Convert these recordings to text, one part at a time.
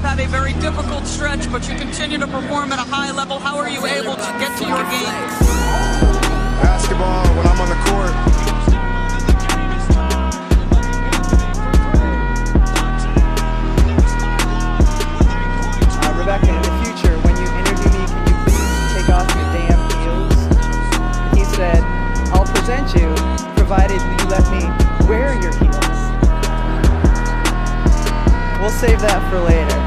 have had a very difficult stretch, but you continue to perform at a high level. How are you able to get to your game? Basketball, when I'm on the court, Uh, Rebecca, in the future, when you interview me, can you please take off your damn heels? He said, I'll present you, provided you let me wear your heels. We'll save that for later.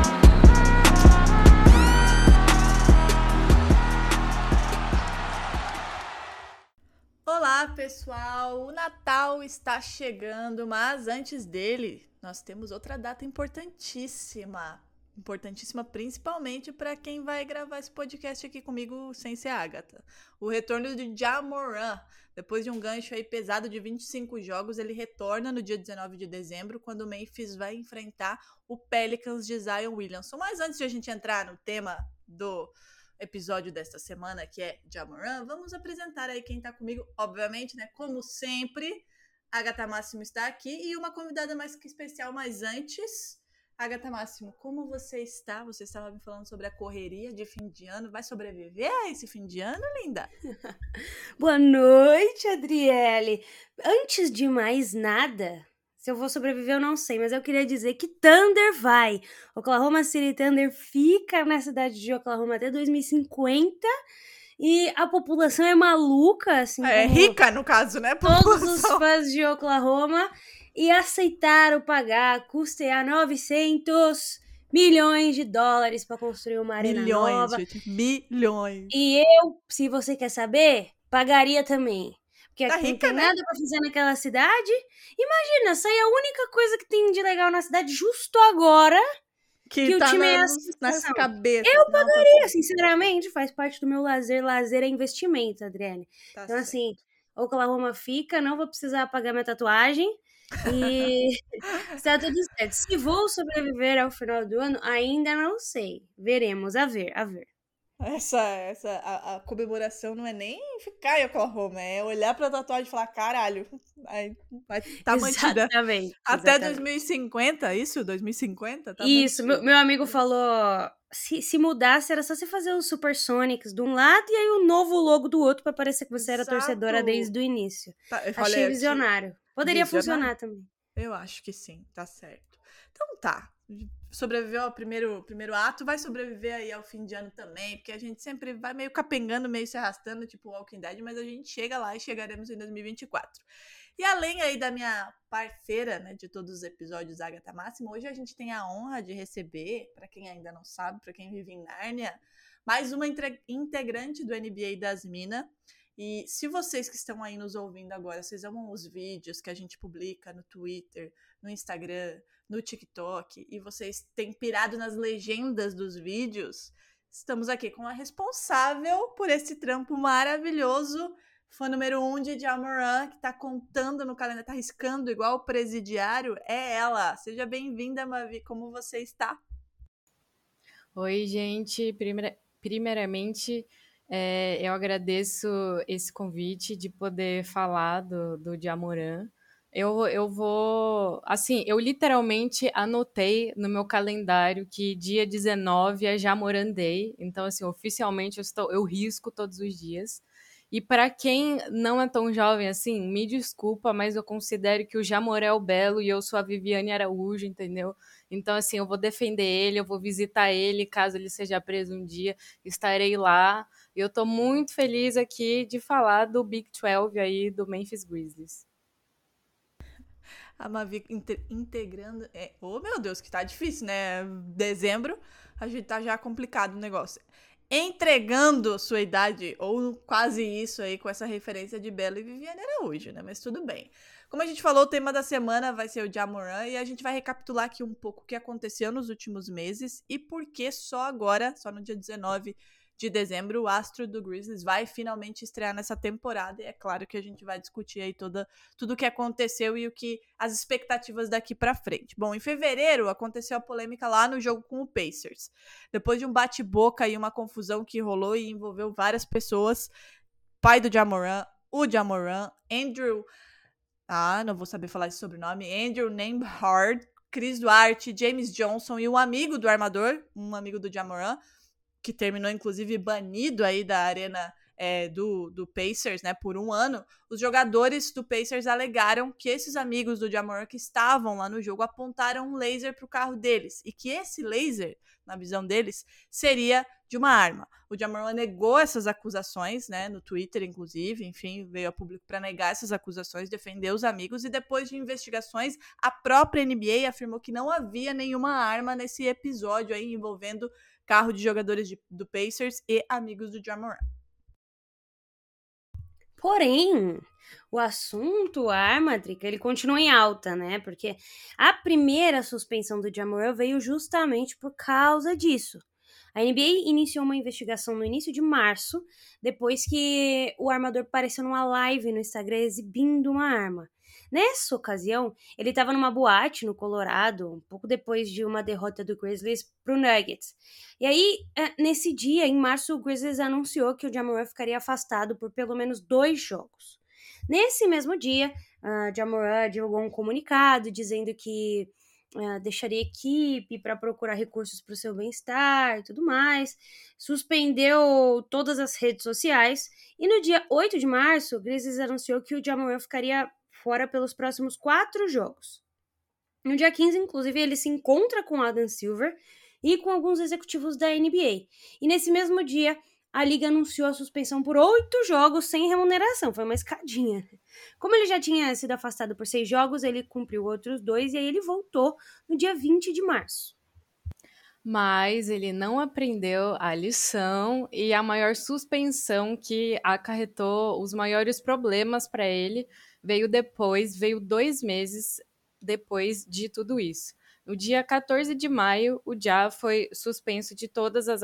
Olá, pessoal! O Natal está chegando, mas antes dele, nós temos outra data importantíssima. Importantíssima principalmente para quem vai gravar esse podcast aqui comigo sem ser Agatha. O retorno de Jamoran. Depois de um gancho aí pesado de 25 jogos, ele retorna no dia 19 de dezembro, quando o Memphis vai enfrentar o Pelicans de Zion Williamson. Mas antes de a gente entrar no tema do episódio desta semana, que é Jamoran, vamos apresentar aí quem tá comigo, obviamente, né? Como sempre, a Agatha Máximo está aqui e uma convidada mais que especial, mas antes, Agatha Máximo, como você está? Você estava me falando sobre a correria de fim de ano. Vai sobreviver a esse fim de ano, linda? Boa noite, Adriele. Antes de mais nada, se eu vou sobreviver eu não sei, mas eu queria dizer que Thunder vai. Oklahoma City Thunder fica na cidade de Oklahoma até 2050 e a população é maluca, assim. É rica, no caso, né? Todos os fãs de Oklahoma e aceitaram pagar, custear 900 milhões de dólares para construir uma arena Milhões, nova. gente. Milhões. E eu, se você quer saber, pagaria também. Porque Tá aqui não rica, tem né? nada pra fazer naquela cidade. Imagina, sair a única coisa que tem de legal na cidade justo agora. Que, que o tá time é na, essa nas situação. cabeças. Eu Não, tá pagaria, sinceramente, faz parte do meu lazer. Lazer é investimento, Adriane. Tá Então, certo. assim, Oklahoma fica, não vou precisar pagar minha tatuagem. E está tudo certo. Se vou sobreviver ao final do ano, ainda não sei. Veremos, a ver, a ver. Essa, essa, a, a comemoração não é nem ficar em Oklahoma, é olhar pra tatuagem e falar, caralho, aí vai tá mantida. Exatamente. Até exatamente. 2050, isso? 2050? Tá Isso, meu, meu amigo falou. Se, se mudasse, era só você fazer os Supersonics de um lado e aí o novo logo do outro pra parecer que você era Exato. torcedora desde o início. Tá, eu Achei falei visionário. Poderia funcionar também. Eu acho que sim, tá certo. Então tá. Sobreviveu ao primeiro, primeiro ato, vai sobreviver aí ao fim de ano também, porque a gente sempre vai meio capengando, meio se arrastando, tipo Walking Dead, mas a gente chega lá e chegaremos em 2024. E além aí da minha parceira, né, de todos os episódios, Agatha Máximo, hoje a gente tem a honra de receber, pra quem ainda não sabe, pra quem vive em Nárnia, mais uma integrante do NBA das Minas. E se vocês que estão aí nos ouvindo agora, vocês amam os vídeos que a gente publica no Twitter, no Instagram, no TikTok, e vocês têm pirado nas legendas dos vídeos, estamos aqui com a responsável por esse trampo maravilhoso, fã número um de Jamoran, que tá contando no calendário, tá riscando igual o presidiário, é ela. Seja bem-vinda, Mavi, como você está? Oi, gente. Primeira- primeiramente, é, eu agradeço esse convite de poder falar do, do Diamorã. Eu, eu vou. Assim, eu literalmente anotei no meu calendário que dia 19 é Jamoran Day. Então, assim, oficialmente eu, estou, eu risco todos os dias. E para quem não é tão jovem assim, me desculpa, mas eu considero que o Jamoré é o Belo e eu sou a Viviane Araújo, entendeu? Então, assim, eu vou defender ele, eu vou visitar ele, caso ele seja preso um dia, estarei lá. E eu tô muito feliz aqui de falar do Big 12 aí, do Memphis Grizzlies. A Mavi inte- integrando. É, oh, meu Deus, que tá difícil, né? Dezembro, a gente tá já complicado o negócio. Entregando sua idade, ou quase isso aí, com essa referência de Bela e Viviane Araújo, né? Mas tudo bem. Como a gente falou, o tema da semana vai ser o Jamoran e a gente vai recapitular aqui um pouco o que aconteceu nos últimos meses e por que só agora, só no dia 19 de dezembro, o astro do Grizzlies vai finalmente estrear nessa temporada. E é claro que a gente vai discutir aí toda, tudo o que aconteceu e o que as expectativas daqui pra frente. Bom, em fevereiro aconteceu a polêmica lá no jogo com o Pacers. Depois de um bate-boca e uma confusão que rolou e envolveu várias pessoas, pai do Jamoran, o Jamoran, Andrew, ah, não vou saber falar esse sobrenome, Andrew Nembhard Chris Duarte, James Johnson e um amigo do armador, um amigo do Jamoran, que terminou inclusive banido aí da arena é, do, do Pacers, né, por um ano, os jogadores do Pacers alegaram que esses amigos do Jamoran que estavam lá no jogo apontaram um laser para o carro deles e que esse laser, na visão deles, seria de uma arma. O Jamoran negou essas acusações, né, no Twitter, inclusive, enfim, veio a público para negar essas acusações, defender os amigos e depois de investigações, a própria NBA afirmou que não havia nenhuma arma nesse episódio aí envolvendo carro de jogadores de, do Pacers e amigos do Jamoran. Porém, o assunto Armadrick, ele continua em alta, né? Porque a primeira suspensão do Jamoran veio justamente por causa disso. A NBA iniciou uma investigação no início de março, depois que o armador apareceu numa live no Instagram exibindo uma arma. Nessa ocasião, ele estava numa boate no Colorado, um pouco depois de uma derrota do Grizzlies para o Nuggets. E aí, é, nesse dia, em março, o Grizzlies anunciou que o Jamoran ficaria afastado por pelo menos dois jogos. Nesse mesmo dia, uh, Jamoran divulgou um comunicado dizendo que uh, deixaria equipe para procurar recursos para o seu bem-estar e tudo mais. Suspendeu todas as redes sociais. E no dia 8 de março, o Grizzlies anunciou que o Jamoran ficaria fora pelos próximos quatro jogos. No dia 15, inclusive, ele se encontra com Adam Silver e com alguns executivos da NBA. E nesse mesmo dia, a liga anunciou a suspensão por oito jogos sem remuneração. Foi uma escadinha. Como ele já tinha sido afastado por seis jogos, ele cumpriu outros dois e aí ele voltou no dia 20 de março. Mas ele não aprendeu a lição e a maior suspensão que acarretou os maiores problemas para ele veio depois, veio dois meses depois de tudo isso. No dia 14 de maio, o Ja foi suspenso de todas as,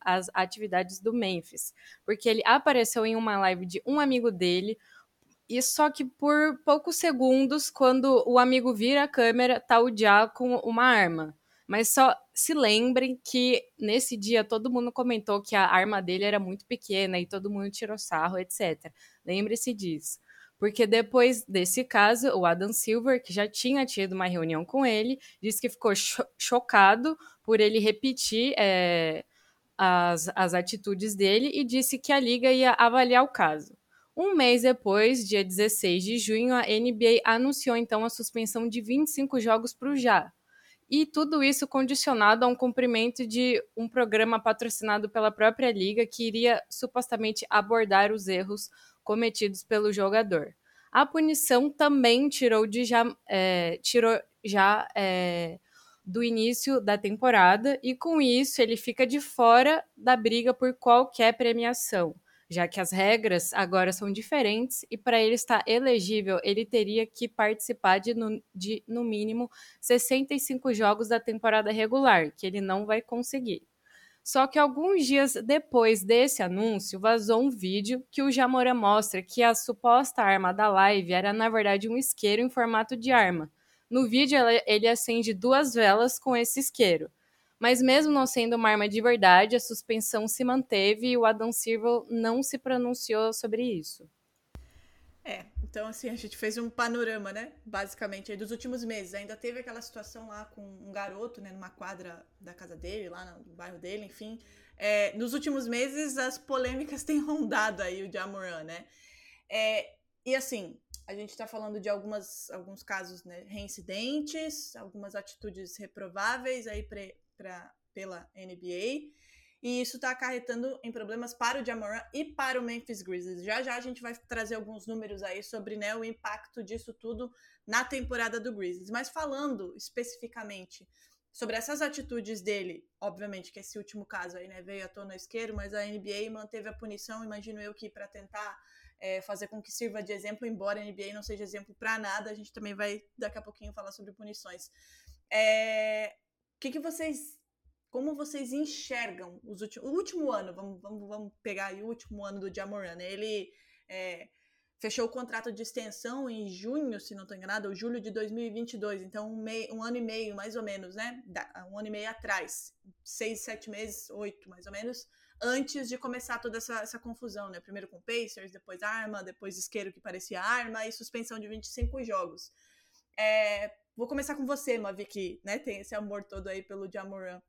as atividades do Memphis, porque ele apareceu em uma live de um amigo dele, e só que por poucos segundos, quando o amigo vira a câmera, tá o Ja com uma arma. Mas só se lembrem que nesse dia todo mundo comentou que a arma dele era muito pequena e todo mundo tirou sarro, etc. Lembre-se disso. Porque depois desse caso, o Adam Silver, que já tinha tido uma reunião com ele, disse que ficou cho chocado por ele repetir é, as, as atitudes dele e disse que a liga ia avaliar o caso. Um mês depois, dia 16 de junho, a NBA anunciou então a suspensão de 25 jogos para o Já. E tudo isso condicionado a um cumprimento de um programa patrocinado pela própria liga que iria supostamente abordar os erros cometidos pelo jogador. A punição também tirou de já, é, tirou já é, do início da temporada e com isso ele fica de fora da briga por qualquer premiação, já que as regras agora são diferentes e para ele estar elegível ele teria que participar de no, de no mínimo 65 jogos da temporada regular, que ele não vai conseguir. Só que alguns dias depois desse anúncio, vazou um vídeo que o Jamora mostra que a suposta arma da live era, na verdade, um isqueiro em formato de arma. No vídeo, ele acende duas velas com esse isqueiro. Mas mesmo não sendo uma arma de verdade, a suspensão se manteve e o Adam Silver não se pronunciou sobre isso. É, então assim, a gente fez um panorama, né? Basicamente, aí dos últimos meses. Ainda teve aquela situação lá com um garoto, né, numa quadra da casa dele, lá no bairro dele, enfim. É, nos últimos meses, as polêmicas têm rondado aí o Jamoran, né? É, e assim, a gente está falando de algumas, alguns casos né, reincidentes, algumas atitudes reprováveis aí pra, pra, pela NBA. E isso está acarretando em problemas para o Jamoran e para o Memphis Grizzlies. Já já a gente vai trazer alguns números aí sobre né, o impacto disso tudo na temporada do Grizzlies. Mas falando especificamente sobre essas atitudes dele, obviamente que esse último caso aí né, veio à tona esquerdo, mas a NBA manteve a punição, imagino eu que para tentar é, fazer com que sirva de exemplo, embora a NBA não seja exemplo para nada, a gente também vai daqui a pouquinho falar sobre punições. É, o que, que vocês como vocês enxergam os últimos, o último ano, vamos, vamos, vamos pegar aí o último ano do Jamoran, né? Ele é, fechou o contrato de extensão em junho, se não estou enganado, ou julho de 2022, então um, mei, um ano e meio, mais ou menos, né? Um ano e meio atrás, seis, sete meses, oito, mais ou menos, antes de começar toda essa, essa confusão, né? Primeiro com Pacers, depois arma, depois isqueiro que parecia arma e suspensão de 25 jogos. É, vou começar com você, Mavi, que né, tem esse amor todo aí pelo Jamoran.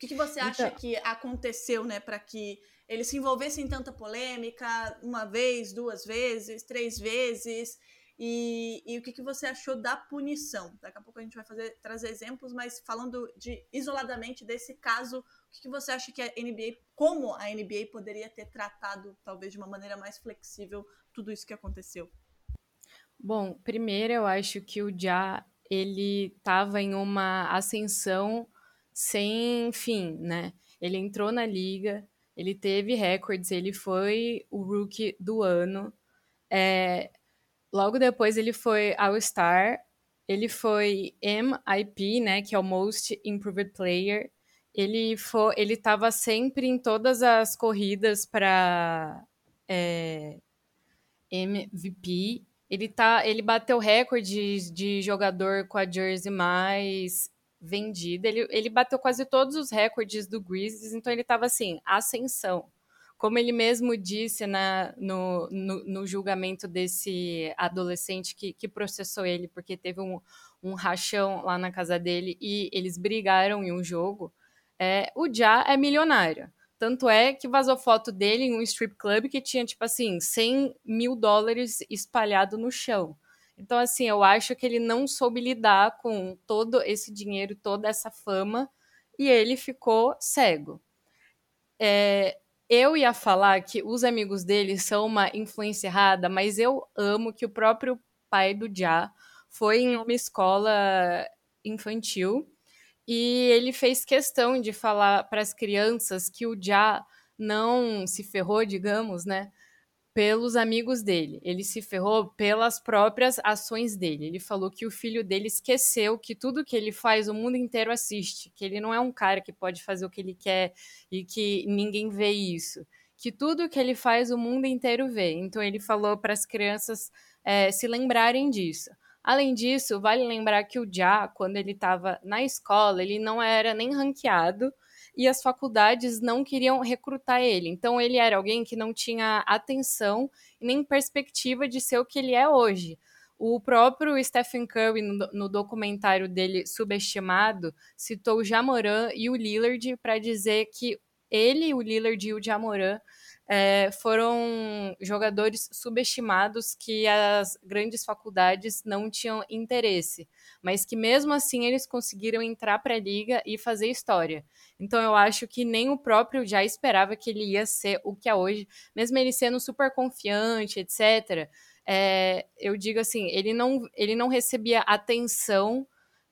O que, que você acha Então- que aconteceu, né, para que ele se envolvesse em tanta polêmica, uma vez, duas vezes, três vezes? E, e o que, que você achou da punição? Daqui a pouco a gente vai fazer, trazer exemplos, mas falando de isoladamente desse caso, o que, que você acha que a NBA, como a NBA poderia ter tratado, talvez de uma maneira mais flexível, tudo isso que aconteceu? Bom, primeiro eu acho que o Ja, ele estava em uma ascensão sem fim, né? Ele entrou na liga, ele teve recordes, ele foi o rookie do ano. É, logo depois ele foi All-Star, ele foi MIP, né, que é o Most Improved Player. Ele foi, ele estava sempre em todas as corridas para MVP. Ele tá, ele bateu recordes de jogador com a jersey mais vendida. Ele, ele bateu quase todos os recordes do Grizzlies, então ele estava assim, ascensão. Como ele mesmo disse na, no, no, no julgamento desse adolescente que, que processou ele, porque teve um, um rachão lá na casa dele e eles brigaram em um jogo, é, o Ja é milionário. Tanto é que vazou foto dele em um strip club que tinha, tipo assim, 100 mil dólares espalhado no chão. Então, assim, eu acho que ele não soube lidar com todo esse dinheiro, toda essa fama, e ele ficou cego. É, eu ia falar que os amigos dele são uma influência errada, mas eu amo que o próprio pai do Já foi em uma escola infantil e ele fez questão de falar para as crianças que o Já não se ferrou, digamos, né? Pelos amigos dele. Ele se ferrou pelas próprias ações dele. Ele falou que o filho dele esqueceu que tudo que ele faz o mundo inteiro assiste, que ele não é um cara que pode fazer o que ele quer e que ninguém vê isso. Que tudo que ele faz o mundo inteiro vê. Então ele falou para as crianças é, se lembrarem disso. Além disso, vale lembrar que o Já, quando ele estava na escola, ele não era nem ranqueado e as faculdades não queriam recrutar ele. Então, ele era alguém que não tinha atenção nem perspectiva de ser o que ele é hoje. O próprio Stephen Curry, no documentário dele Subestimado, citou o Jamoran e o Lillard para dizer que ele, o Lillard e o Jamoran é, foram jogadores subestimados que as grandes faculdades não tinham interesse, mas que mesmo assim eles conseguiram entrar para a liga e fazer história. Então eu acho que nem o próprio já esperava que ele ia ser o que é hoje, mesmo ele sendo super confiante, etc. É, eu digo assim, ele não, ele não recebia atenção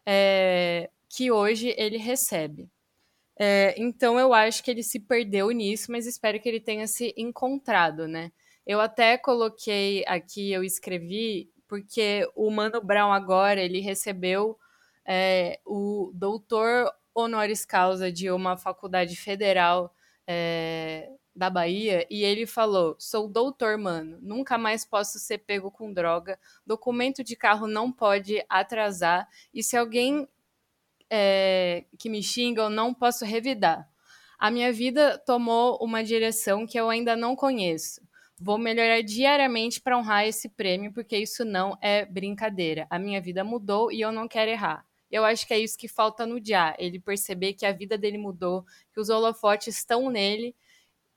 é, que hoje ele recebe. É, então eu acho que ele se perdeu nisso, mas espero que ele tenha se encontrado, né? Eu até coloquei aqui, eu escrevi, porque o Mano Brown agora ele recebeu é, o doutor honoris causa de uma faculdade federal é, da Bahia e ele falou: sou doutor, mano, nunca mais posso ser pego com droga, documento de carro não pode atrasar. E se alguém é, que me xingam, não posso revidar. A minha vida tomou uma direção que eu ainda não conheço. Vou melhorar diariamente para honrar esse prêmio, porque isso não é brincadeira. A minha vida mudou e eu não quero errar. Eu acho que é isso que falta no dia, ele perceber que a vida dele mudou, que os holofotes estão nele.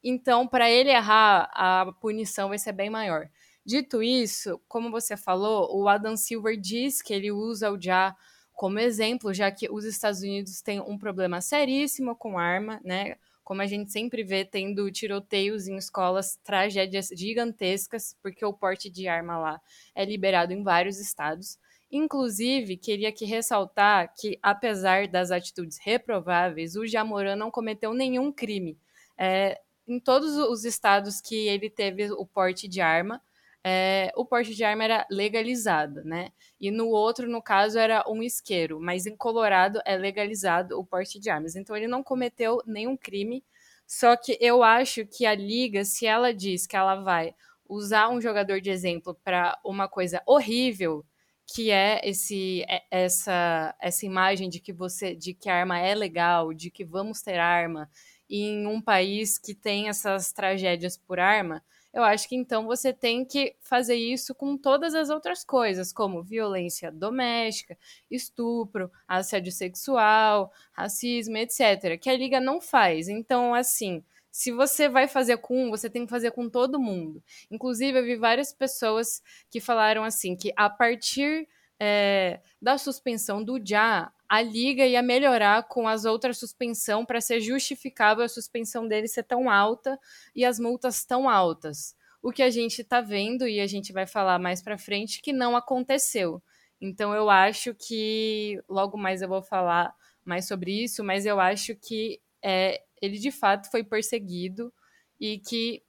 Então, para ele errar, a punição vai ser bem maior. Dito isso, como você falou, o Adam Silver diz que ele usa o Já como exemplo, já que os Estados Unidos têm um problema seríssimo com arma, né? Como a gente sempre vê tendo tiroteios em escolas, tragédias gigantescas, porque o porte de arma lá é liberado em vários estados. Inclusive, queria aqui ressaltar que, apesar das atitudes reprováveis, o Jamoran não cometeu nenhum crime. É, em todos os estados que ele teve o porte de arma, é, o porte de arma era legalizado, né? E no outro, no caso, era um isqueiro, mas em Colorado é legalizado o porte de armas. Então ele não cometeu nenhum crime. Só que eu acho que a liga, se ela diz que ela vai usar um jogador de exemplo para uma coisa horrível, que é esse essa essa imagem de que você de que a arma é legal, de que vamos ter arma em um país que tem essas tragédias por arma, eu acho que então você tem que fazer isso com todas as outras coisas, como violência doméstica, estupro, assédio sexual, racismo, etc., que a liga não faz. Então, assim, se você vai fazer com um, você tem que fazer com todo mundo. Inclusive, eu vi várias pessoas que falaram assim que a partir é, da suspensão do Já, a liga ia melhorar com as outras suspensão para ser justificável a suspensão dele ser tão alta e as multas tão altas. O que a gente está vendo e a gente vai falar mais para frente que não aconteceu. Então eu acho que logo mais eu vou falar mais sobre isso, mas eu acho que é, ele de fato foi perseguido e que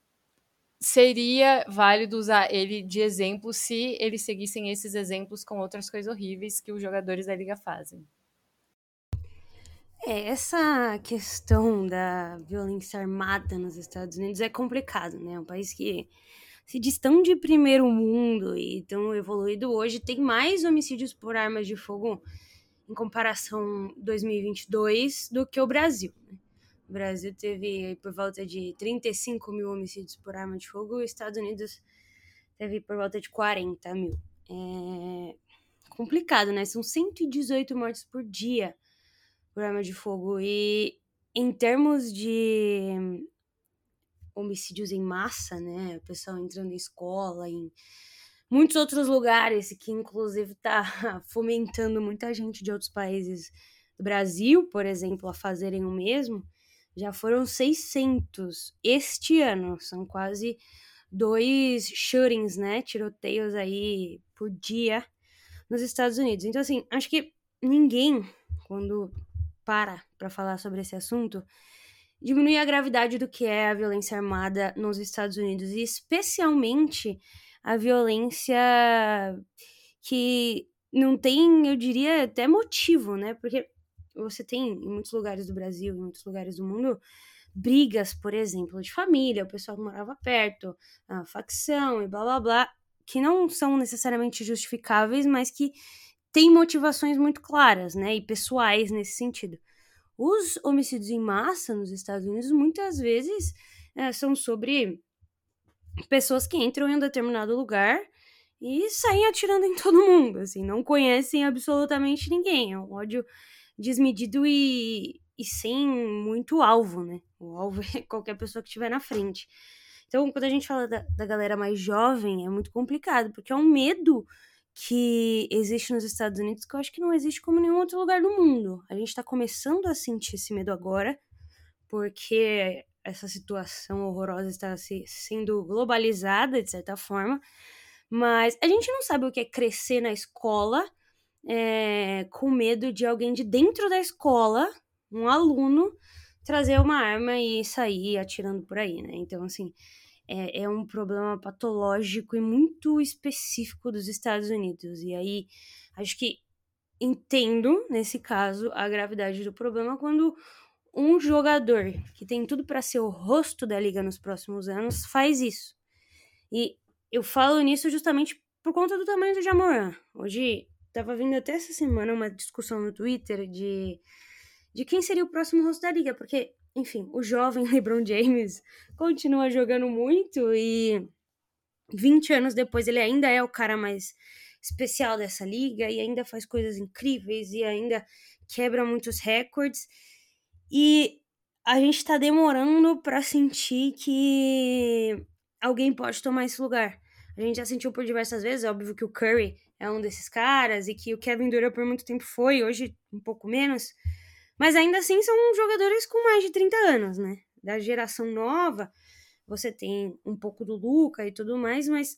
seria válido usar ele de exemplo se eles seguissem esses exemplos com outras coisas horríveis que os jogadores da liga fazem. É, essa questão da violência armada nos Estados Unidos é complicado, né? Um país que se diz tão de primeiro mundo e tão evoluído hoje, tem mais homicídios por armas de fogo em comparação 2022 do que o Brasil. Né? O Brasil teve por volta de 35 mil homicídios por arma de fogo, os Estados Unidos teve por volta de 40 mil. É complicado, né? São 118 mortes por dia por arma de fogo. E em termos de homicídios em massa, né? O pessoal entrando em escola, em muitos outros lugares, que inclusive tá fomentando muita gente de outros países do Brasil, por exemplo, a fazerem o mesmo. Já foram 600 este ano, são quase dois shootings, né? Tiroteios aí por dia nos Estados Unidos. Então, assim, acho que ninguém, quando para para falar sobre esse assunto, diminui a gravidade do que é a violência armada nos Estados Unidos, e especialmente a violência que não tem, eu diria, até motivo, né? Porque você tem em muitos lugares do Brasil, em muitos lugares do mundo, brigas, por exemplo, de família, o pessoal morava perto, a facção e blá blá blá, que não são necessariamente justificáveis, mas que têm motivações muito claras, né, e pessoais nesse sentido. Os homicídios em massa nos Estados Unidos muitas vezes é, são sobre pessoas que entram em um determinado lugar e saem atirando em todo mundo, assim, não conhecem absolutamente ninguém. É um ódio desmedido e, e sem muito alvo, né? O alvo é qualquer pessoa que estiver na frente. Então, quando a gente fala da, da galera mais jovem, é muito complicado, porque é um medo que existe nos Estados Unidos que eu acho que não existe como nenhum outro lugar do mundo. A gente está começando a sentir esse medo agora, porque essa situação horrorosa está se, sendo globalizada de certa forma, mas a gente não sabe o que é crescer na escola é, com medo de alguém de dentro da escola, um aluno, trazer uma arma e sair atirando por aí, né? Então, assim, é, é um problema patológico e muito específico dos Estados Unidos. E aí, acho que entendo, nesse caso, a gravidade do problema quando um jogador que tem tudo para ser o rosto da liga nos próximos anos faz isso. E eu falo nisso justamente por conta do tamanho do Jamoran. Hoje Tava vindo até essa semana uma discussão no Twitter de, de quem seria o próximo rosto da liga, porque, enfim, o jovem LeBron James continua jogando muito e 20 anos depois ele ainda é o cara mais especial dessa liga e ainda faz coisas incríveis e ainda quebra muitos recordes. E a gente tá demorando para sentir que alguém pode tomar esse lugar. A gente já sentiu por diversas vezes, óbvio que o Curry é um desses caras e que o Kevin Durant por muito tempo foi, hoje um pouco menos. Mas ainda assim são jogadores com mais de 30 anos, né? Da geração nova, você tem um pouco do Luca e tudo mais, mas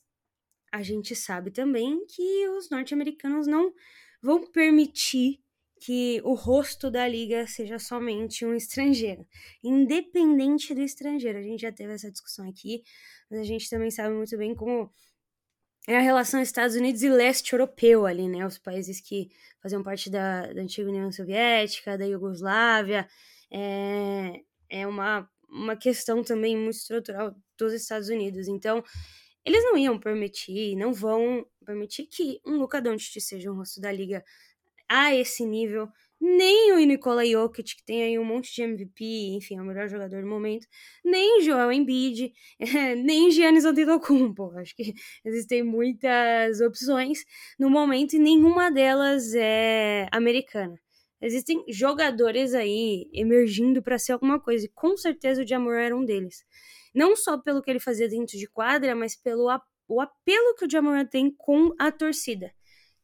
a gente sabe também que os norte-americanos não vão permitir que o rosto da liga seja somente um estrangeiro, independente do estrangeiro. A gente já teve essa discussão aqui, mas a gente também sabe muito bem como é a relação Estados Unidos e leste europeu ali, né? Os países que faziam parte da, da antiga União Soviética, da Iugoslávia. É, é uma, uma questão também muito estrutural dos Estados Unidos. Então, eles não iam permitir, não vão permitir que um Luka Doncic seja um rosto da liga a esse nível nem o Nikola Jokic, que tem aí um monte de MVP, enfim, é o melhor jogador do momento, nem Joel Embiid, nem Giannis Antetokounmpo. Acho que existem muitas opções no momento e nenhuma delas é americana. Existem jogadores aí emergindo para ser alguma coisa, e com certeza o Jamor era um deles. Não só pelo que ele fazia dentro de quadra, mas pelo o apelo que o Jamor tem com a torcida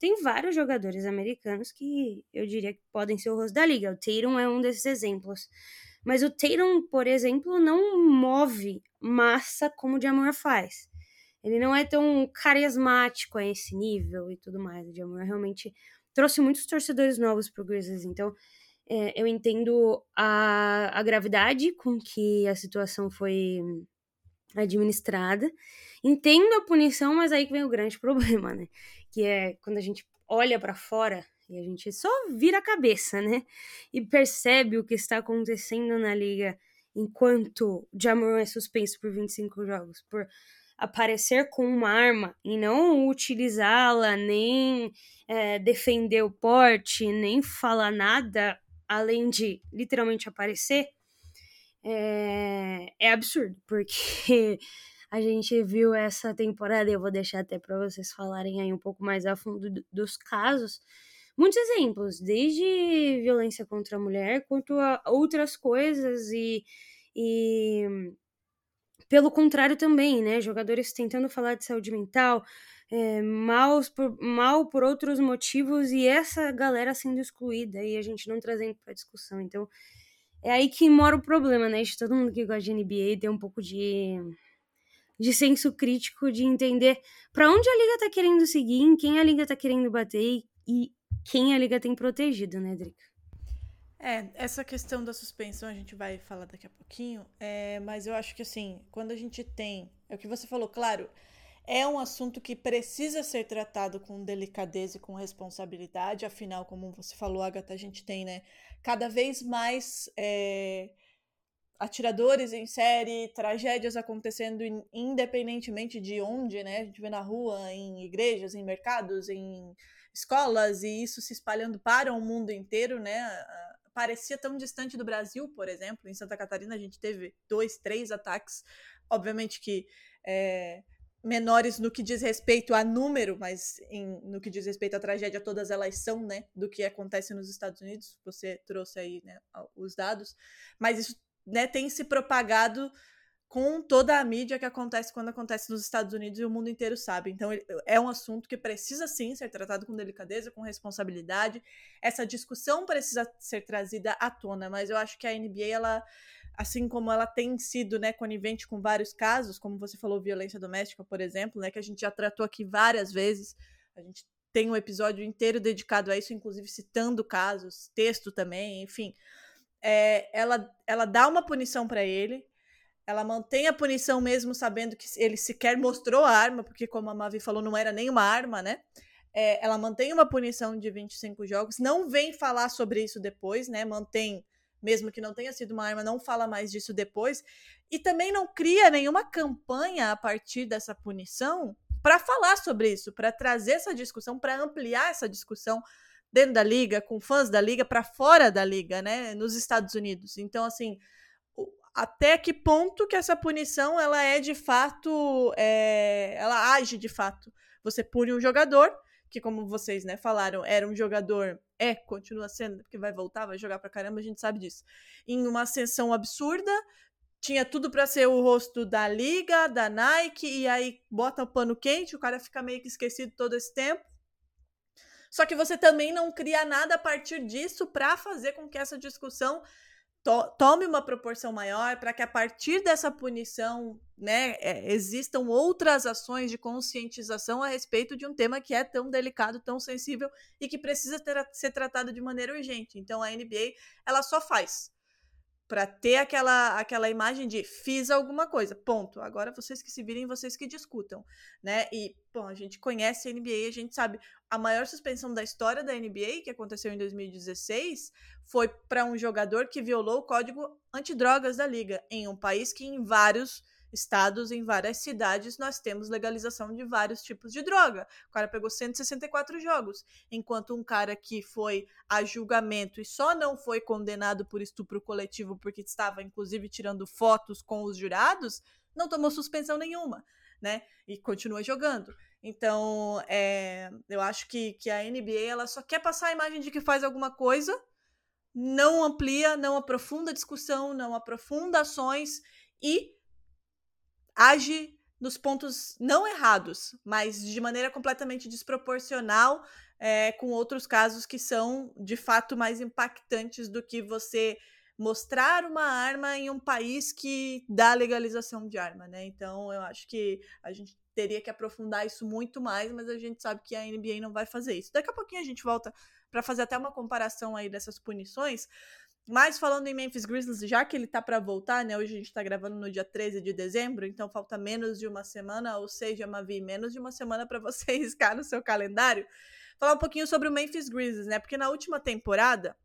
tem vários jogadores americanos que eu diria que podem ser o rosto da liga. O Tatum é um desses exemplos. Mas o Tatum, por exemplo, não move massa como o Jamor faz. Ele não é tão carismático a esse nível e tudo mais. O Jamor realmente trouxe muitos torcedores novos pro Grizzlies. Então, é, eu entendo a, a gravidade com que a situação foi administrada. Entendo a punição, mas aí que vem o grande problema, né? Que é quando a gente olha para fora e a gente só vira a cabeça, né? E percebe o que está acontecendo na liga enquanto Jamoran é suspenso por 25 jogos, por aparecer com uma arma e não utilizá-la, nem é, defender o porte, nem falar nada além de literalmente aparecer, é, é absurdo, porque a gente viu essa temporada, eu vou deixar até para vocês falarem aí um pouco mais a fundo dos casos. Muitos exemplos, desde violência contra a mulher, quanto a outras coisas e, e pelo contrário também, né? Jogadores tentando falar de saúde mental, é, mal, por, mal por outros motivos e essa galera sendo excluída e a gente não trazendo para discussão. Então, é aí que mora o problema, né? De todo mundo que gosta de NBA ter um pouco de de senso crítico, de entender para onde a liga tá querendo seguir, em quem a liga tá querendo bater e quem a liga tem protegido, né, Drica? É, essa questão da suspensão a gente vai falar daqui a pouquinho, é, mas eu acho que assim, quando a gente tem, é o que você falou, claro, é um assunto que precisa ser tratado com delicadeza e com responsabilidade, afinal, como você falou, Agatha, a gente tem, né, cada vez mais é, atiradores em série, tragédias acontecendo independentemente de onde, né? A gente vê na rua, em igrejas, em mercados, em escolas, e isso se espalhando para o mundo inteiro, né? Parecia tão distante do Brasil, por exemplo. Em Santa Catarina a gente teve dois, três ataques, obviamente que é, menores no que diz respeito a número, mas em, no que diz respeito à tragédia, todas elas são, né, do que acontece nos Estados Unidos. Você trouxe aí né, os dados, mas isso né, tem se propagado com toda a mídia que acontece quando acontece nos Estados Unidos e o mundo inteiro sabe. Então é um assunto que precisa sim ser tratado com delicadeza, com responsabilidade. Essa discussão precisa ser trazida à tona, mas eu acho que a NBA ela assim como ela tem sido, né, conivente com vários casos, como você falou, violência doméstica, por exemplo, né, que a gente já tratou aqui várias vezes. A gente tem um episódio inteiro dedicado a isso, inclusive citando casos, texto também, enfim é, ela, ela dá uma punição para ele, ela mantém a punição mesmo sabendo que ele sequer mostrou a arma, porque como a Mavi falou, não era nem uma arma, né? É, ela mantém uma punição de 25 jogos, não vem falar sobre isso depois, né? Mantém, mesmo que não tenha sido uma arma, não fala mais disso depois. E também não cria nenhuma campanha a partir dessa punição para falar sobre isso, para trazer essa discussão, para ampliar essa discussão dentro da liga, com fãs da liga, para fora da liga, né, nos Estados Unidos. Então, assim, até que ponto que essa punição ela é de fato, é, ela age de fato. Você pune um jogador que, como vocês né, falaram, era um jogador, é, continua sendo, porque vai voltar, vai jogar pra caramba, a gente sabe disso. Em uma ascensão absurda, tinha tudo para ser o rosto da liga, da Nike, e aí bota o pano quente, o cara fica meio que esquecido todo esse tempo. Só que você também não cria nada a partir disso para fazer com que essa discussão to tome uma proporção maior, para que a partir dessa punição, né, é, existam outras ações de conscientização a respeito de um tema que é tão delicado, tão sensível e que precisa ter, ser tratado de maneira urgente. Então a NBA, ela só faz para ter aquela, aquela imagem de fiz alguma coisa, ponto. Agora vocês que se virem, vocês que discutam, né? E, bom, a gente conhece a NBA, a gente sabe a maior suspensão da história da NBA, que aconteceu em 2016, foi para um jogador que violou o código antidrogas da liga, em um país que em vários estados, em várias cidades, nós temos legalização de vários tipos de droga. O cara pegou 164 jogos, enquanto um cara que foi a julgamento e só não foi condenado por estupro coletivo porque estava, inclusive, tirando fotos com os jurados, não tomou suspensão nenhuma, né? E continua jogando. Então, é, eu acho que, que a NBA ela só quer passar a imagem de que faz alguma coisa, não amplia, não aprofunda discussão, não aprofunda ações e age nos pontos não errados, mas de maneira completamente desproporcional, é, com outros casos que são de fato mais impactantes do que você mostrar uma arma em um país que dá legalização de arma, né? Então eu acho que a gente teria que aprofundar isso muito mais, mas a gente sabe que a NBA não vai fazer isso. Daqui a pouquinho a gente volta para fazer até uma comparação aí dessas punições, mas falando em Memphis Grizzlies, já que ele tá para voltar, né? Hoje a gente tá gravando no dia 13 de dezembro, então falta menos de uma semana, ou seja, Mavi, menos de uma semana para você riscar no seu calendário. Falar um pouquinho sobre o Memphis Grizzlies, né? Porque na última temporada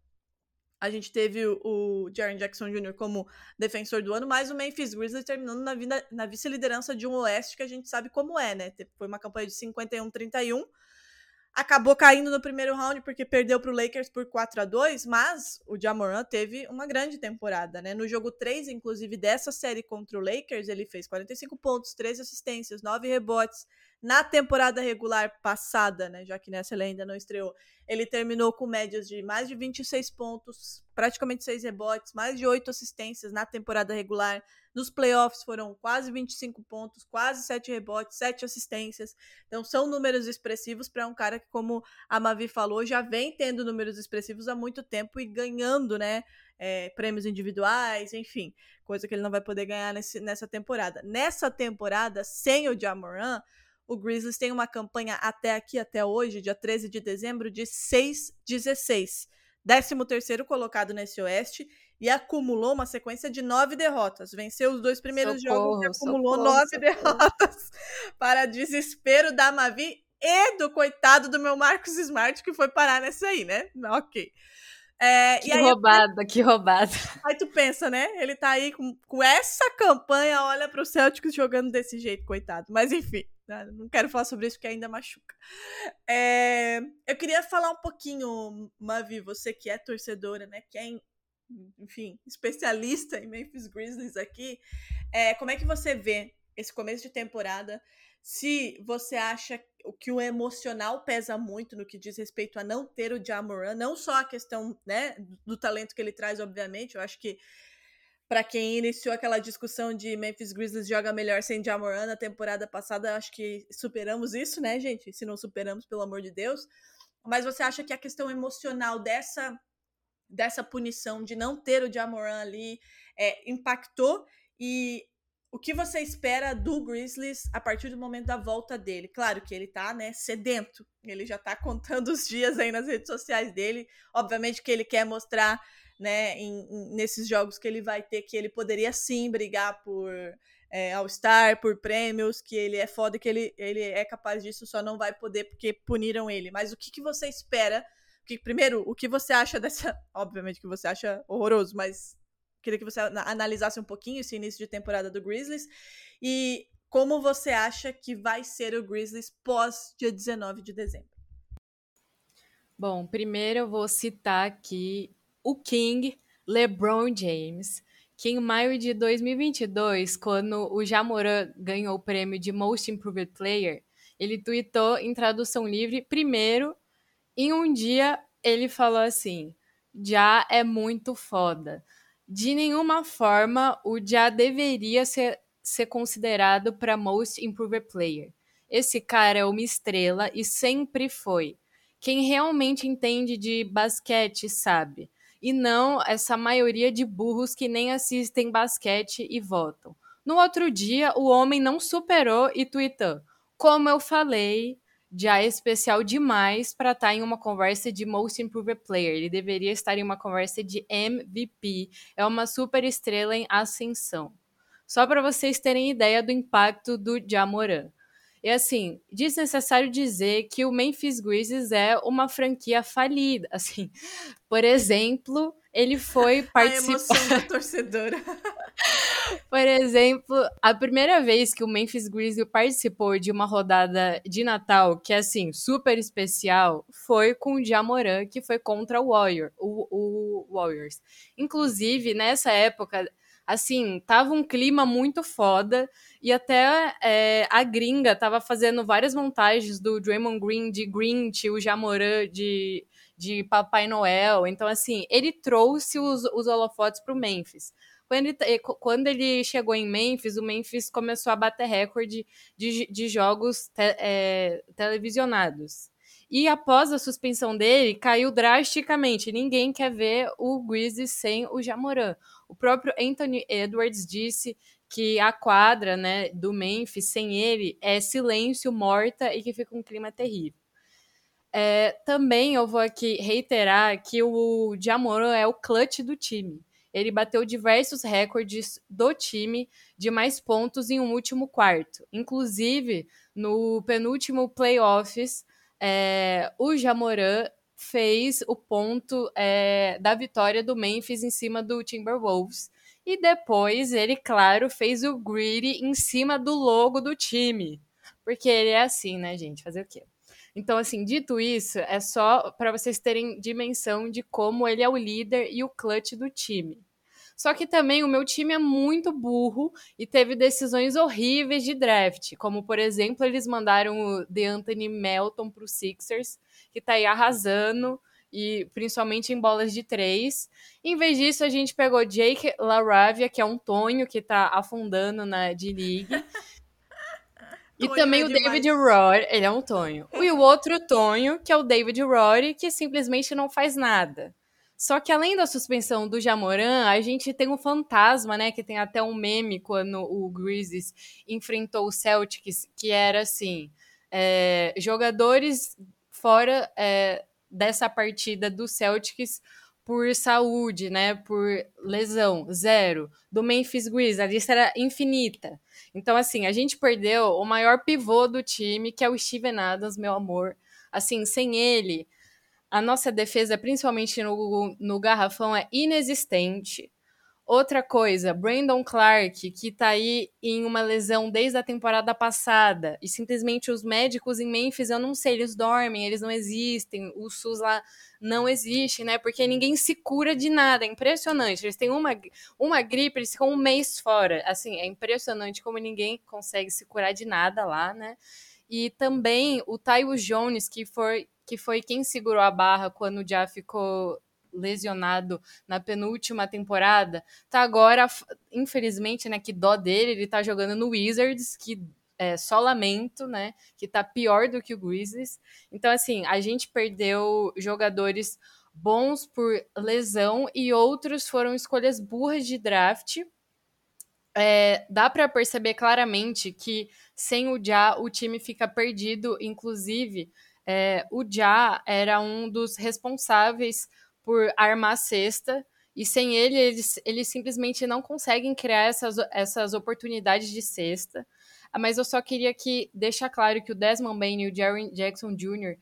a gente teve o Jaren Jackson Jr. como defensor do ano, mas o Memphis Grizzlies terminando na, na vice-liderança de um Oeste que a gente sabe como é, né? Foi uma campanha de 51-31 acabou caindo no primeiro round porque perdeu para o Lakers por 4 a 2 mas o Jamoran teve uma grande temporada, né? No jogo 3, inclusive, dessa série contra o Lakers, ele fez 45 pontos, 13 assistências, 9 rebotes. Na temporada regular passada, né? Já que nessa ele ainda não estreou, ele terminou com médias de mais de 26 pontos, praticamente 6 rebotes, mais de 8 assistências na temporada regular. Nos playoffs foram quase 25 pontos, quase 7 rebotes, 7 assistências. Então são números expressivos para um cara que, como a Mavi falou, já vem tendo números expressivos há muito tempo e ganhando, né? É, prêmios individuais, enfim, coisa que ele não vai poder ganhar nesse, nessa temporada. Nessa temporada, sem o Jamoran, o Grizzlies tem uma campanha até aqui, até hoje, dia 13 de dezembro, de 6-16. 13 terceiro colocado nesse Oeste e acumulou uma sequência de nove derrotas. Venceu os dois primeiros socorro, jogos e acumulou socorro, nove socorro. derrotas. Para desespero da Mavi e do coitado do meu Marcos Smart, que foi parar nessa aí, né? Ok. É, Que aí, roubada, que roubada. aí tu pensa, né? Ele tá aí com, com essa campanha, olha pro Celtics jogando desse jeito, coitado. Mas enfim, não quero falar sobre isso porque ainda machuca. É, eu queria falar um pouquinho, Mavi, você que é torcedora, né? Que é, enfim, especialista em Memphis Grizzlies aqui. É, como é que você vê esse começo de temporada? Se você acha que o emocional pesa muito no que diz respeito a não ter o Jamoran, não só a questão né, do talento que ele traz, obviamente, eu acho que para quem iniciou aquela discussão de Memphis Grizzlies joga melhor sem Jamoran na temporada passada, acho que superamos isso, né, gente? Se não superamos, pelo amor de Deus. Mas você acha que a questão emocional dessa dessa punição de não ter o Jamoran ali é, impactou e o que você espera do Grizzlies a partir do momento da volta dele? Claro que ele tá, né, sedento. Ele já tá contando os dias aí nas redes sociais dele. Obviamente que ele quer mostrar, né, em, em, nesses jogos que ele vai ter que ele poderia sim brigar por é, All-Star, por prêmios, que ele é foda, que ele, ele é capaz disso, só não vai poder porque puniram ele. Mas o que, que você espera? Que, primeiro, o que você acha dessa. Obviamente que você acha horroroso, mas queria que você analisasse um pouquinho esse início de temporada do Grizzlies e como você acha que vai ser o Grizzlies pós dia 19 de dezembro. Bom, primeiro eu vou citar aqui o King LeBron James, que em maio de 2022, quando o Jamoran ganhou o prêmio de Most Improved Player, ele tweetou em tradução livre, primeiro, em um dia ele falou assim: já é muito foda de nenhuma forma o Já deveria ser, ser considerado para Most Improved Player. Esse cara é uma estrela e sempre foi. Quem realmente entende de basquete sabe. E não essa maioria de burros que nem assistem basquete e votam. No outro dia, o homem não superou e tweetou: Como eu falei, já é especial demais para estar tá em uma conversa de Most Improved Player. Ele deveria estar em uma conversa de MVP. É uma super estrela em ascensão. Só para vocês terem ideia do impacto do Jamoran. E assim, desnecessário dizer que o Memphis Grizzlies é uma franquia falida. Assim, por exemplo, ele foi A participar. emoção da torcedora. Por exemplo, a primeira vez que o Memphis Grizzlies participou de uma rodada de Natal, que é assim, super especial, foi com o Jamoran, que foi contra o, Warrior, o, o Warriors. Inclusive, nessa época, assim, tava um clima muito foda, e até é, a gringa tava fazendo várias montagens do Draymond Green de Grinch, o Jamoran de, de Papai Noel. Então, assim, ele trouxe os, os holofotes pro Memphis. Quando ele, quando ele, chegou em Memphis, o Memphis começou a bater recorde de, de jogos te, é, televisionados. E após a suspensão dele, caiu drasticamente. Ninguém quer ver o Grizzlies sem o Jamoran. O próprio Anthony Edwards disse que a quadra né, do Memphis sem ele é silêncio, morta e que fica um clima terrível. É, também eu vou aqui reiterar que o Jamoran é o clutch do time ele bateu diversos recordes do time de mais pontos em um último quarto. Inclusive, no penúltimo playoffs, é, o Jamoran fez o ponto é, da vitória do Memphis em cima do Timberwolves. E depois ele, claro, fez o greedy em cima do logo do time. Porque ele é assim, né, gente? Fazer o quê? Então, assim, dito isso, é só para vocês terem dimensão de como ele é o líder e o clutch do time. Só que também o meu time é muito burro e teve decisões horríveis de draft, como por exemplo, eles mandaram o DeAnthony Melton para os Sixers, que está aí arrasando e principalmente em bolas de três. Em vez disso, a gente pegou Jake LaRavia, que é um Tonho que está afundando na D-League. E também é o David Rory, ele é um Tonho. E o outro Tonho, que é o David Rory, que simplesmente não faz nada. Só que além da suspensão do Jamoran, a gente tem um fantasma, né? Que tem até um meme quando o Grizzlies enfrentou o Celtics, que era assim: é, jogadores fora é, dessa partida do Celtics por saúde, né? Por lesão, zero. Do Memphis Grizzlies, a lista era infinita. Então, assim, a gente perdeu o maior pivô do time, que é o Steven Adams, meu amor. Assim, sem ele, a nossa defesa, principalmente no, no garrafão, é inexistente. Outra coisa, Brandon Clark, que tá aí em uma lesão desde a temporada passada, e simplesmente os médicos em Memphis, eu não sei, eles dormem, eles não existem, o SUS lá não existe, né? Porque ninguém se cura de nada, é impressionante. Eles têm uma, uma gripe, eles ficam um mês fora. Assim, é impressionante como ninguém consegue se curar de nada lá, né? E também o Taiwo Jones, que foi que foi quem segurou a barra quando já ficou lesionado na penúltima temporada, tá agora, infelizmente, né, que dó dele, ele tá jogando no Wizards, que é, só lamento, né, que tá pior do que o Grizzlies. Então, assim, a gente perdeu jogadores bons por lesão e outros foram escolhas burras de draft. É, dá para perceber claramente que sem o Já o time fica perdido, inclusive é, o Já era um dos responsáveis por armar cesta, e sem ele, eles, eles simplesmente não conseguem criar essas, essas oportunidades de cesta. Ah, mas eu só queria que deixar claro que o Desmond Bain e o Jerry Jackson Jr.,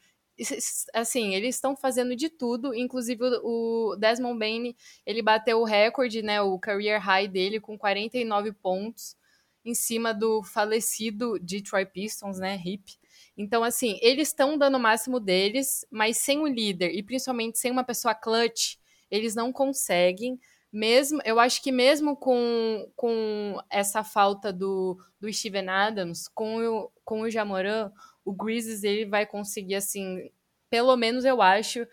assim, eles estão fazendo de tudo, inclusive o Desmond Bain, ele bateu o recorde, né, o career high dele com 49 pontos em cima do falecido Detroit Pistons, né, hip. Então, assim, eles estão dando o máximo deles, mas sem o líder e principalmente sem uma pessoa clutch, eles não conseguem. Mesmo, eu acho que mesmo com, com essa falta do, do Steven Adams, com o, com o Jamoran, o Grizzlies ele vai conseguir, assim, pelo menos eu acho,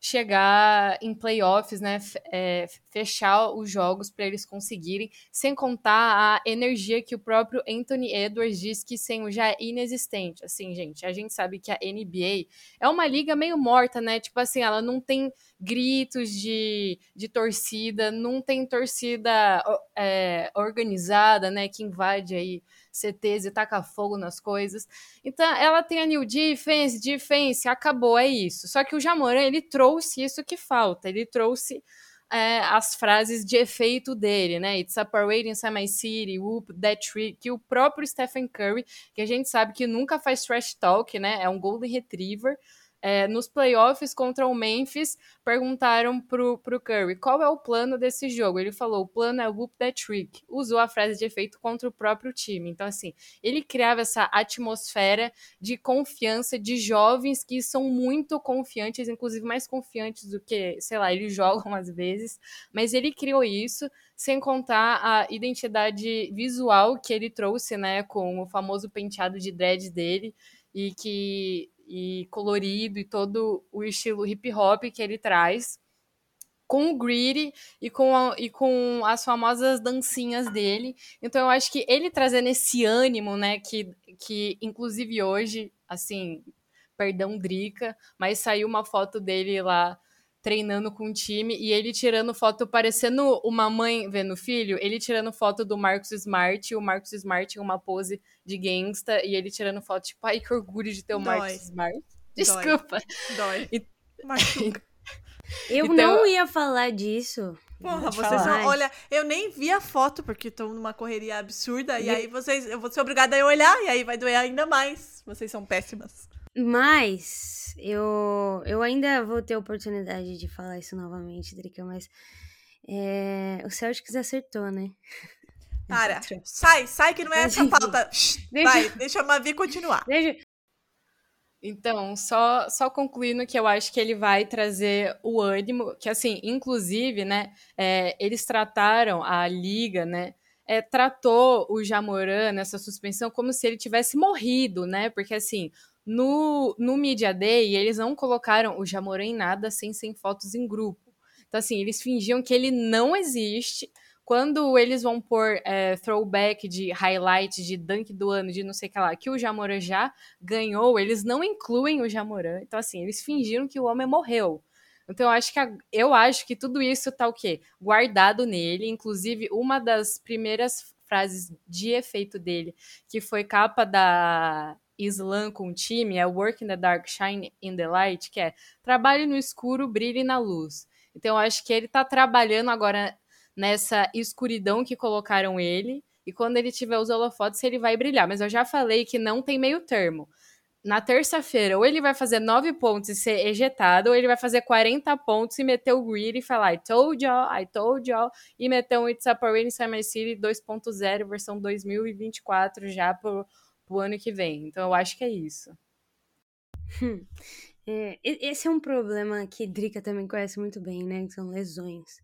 chegar em playoffs, né? É, fechar os jogos para eles conseguirem, sem contar a energia que o próprio Anthony Edwards diz que sem já é inexistente. Assim, gente, a gente sabe que a NBA é uma liga meio morta, né? Tipo assim, ela não tem gritos de, de torcida, não tem torcida é, organizada, né? Que invade aí CTs e taca fogo nas coisas. Então, ela tem a New Defense, Defense, acabou, é isso. Só que o Jamoran, ele trouxe isso que falta, ele trouxe é, as frases de efeito dele, né? It's a parade inside my city, whoop, that tree, que o próprio Stephen Curry, que a gente sabe que nunca faz trash talk, né? É um golden retriever, é, nos playoffs contra o Memphis, perguntaram pro, pro Curry qual é o plano desse jogo. Ele falou: o plano é whoop that trick. Usou a frase de efeito contra o próprio time. Então, assim, ele criava essa atmosfera de confiança de jovens que são muito confiantes, inclusive mais confiantes do que, sei lá, eles jogam às vezes, mas ele criou isso, sem contar a identidade visual que ele trouxe, né, com o famoso penteado de dread dele e que e colorido e todo o estilo hip hop que ele traz com o greedy e com, a, e com as famosas dancinhas dele. Então eu acho que ele trazendo esse ânimo, né, que, que inclusive hoje, assim, perdão Drica, mas saiu uma foto dele lá treinando com o time e ele tirando foto parecendo uma mãe vendo o filho, ele tirando foto do Marcos Smart, e o Marcos Smart em uma pose de gangsta e ele tirando foto tipo, ai que orgulho de ter o Dói. Marcos Smart. Desculpa. Dói. E- Machuca. Eu Então- não ia falar disso. Porra, vocês falar. não. Olha, eu nem vi a foto porque estão numa correria absurda. E aí vocês. Eu vou ser obrigada a olhar e aí vai doer ainda mais. Vocês são péssimas. Mas eu, eu ainda vou ter oportunidade de falar isso novamente, Drica, mas é, o Celtics acertou, né? Para. Sai, sai que não é essa a pauta. Deixa- Vai, deixa a Mavi continuar. Deixa, Então, só, só concluindo que eu acho que ele vai trazer o ânimo, que assim, inclusive, né, é, eles trataram a liga, né, é, tratou o Jamoran nessa suspensão como se ele tivesse morrido, né, porque assim, no, no Media Day, eles não colocaram o Jamoran em nada sem, sem fotos em grupo. Então, assim, eles fingiam que ele não existe. Quando eles vão pôr é, throwback de highlight, de dunk do ano, de não sei o que lá, que o Jamoran já ganhou, eles não incluem o Jamoran. Então, assim, eles fingiram que o homem morreu. Então, eu acho que, a- eu acho que tudo isso tá o quê? Guardado nele. Inclusive, uma das primeiras frases de efeito dele, que foi capa da Slam com o time, é Work in the Dark, Shine in the Light, que é trabalhe no escuro, brilhe na luz. Então, eu acho que ele tá trabalhando agora nessa escuridão que colocaram ele. E quando ele tiver os holofotes, ele vai brilhar. Mas eu já falei que não tem meio termo na terça-feira, ou ele vai fazer 9 pontos e ser ejetado, ou ele vai fazer 40 pontos e meter o greedy e falar I told y'all, I told y'all, e meter um It's Up Rain Inside My City 2.0, versão 2024, já pro, pro ano que vem. Então eu acho que é isso. É, e- esse é um problema que Drica também conhece muito bem, né? Que são lesões.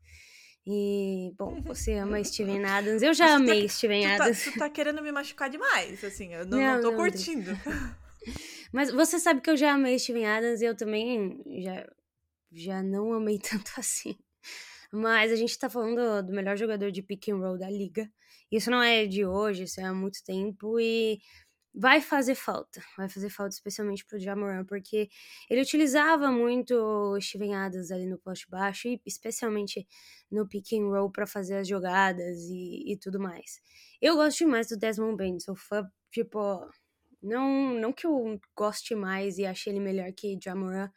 E, bom, você ama Steven Adams. Eu já tá- amei Steven Tu tá, Adams. tu tá querendo me machucar demais, assim. Eu não, Não, não tô não, curtindo. Mas você sabe que eu já amei Steven Adams e eu também já, já não amei tanto assim. Mas a gente tá falando do, do melhor jogador de pick and roll da liga. Isso não é de hoje, isso é há muito tempo e vai fazer falta. Vai fazer falta especialmente pro Jamoran, porque ele utilizava muito o Steven Adams ali no poste baixo e especialmente no pick and roll para fazer as jogadas e, e tudo mais. Eu gosto demais do Desmond Bain, sou fã, tipo, não, não que eu goste mais e ache ele melhor que Jamoran,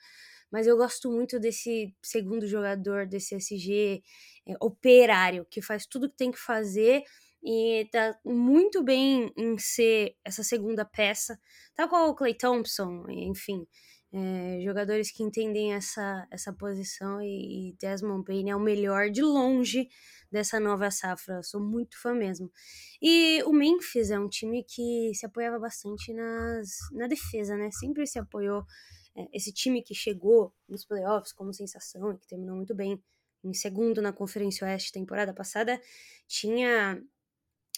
mas eu gosto muito desse segundo jogador, desse SG é, operário, que faz tudo que tem que fazer e tá muito bem em ser essa segunda peça. Tá com o Clay Thompson, enfim, é, jogadores que entendem essa, essa posição e, e Desmond Bain é o melhor de longe dessa nova safra. Sou muito fã mesmo. E o Memphis é um time que se apoiava bastante nas, na defesa, né? Sempre se apoiou. é, esse time que chegou nos playoffs como sensação e que terminou muito bem em segundo na Conferência Oeste temporada passada, tinha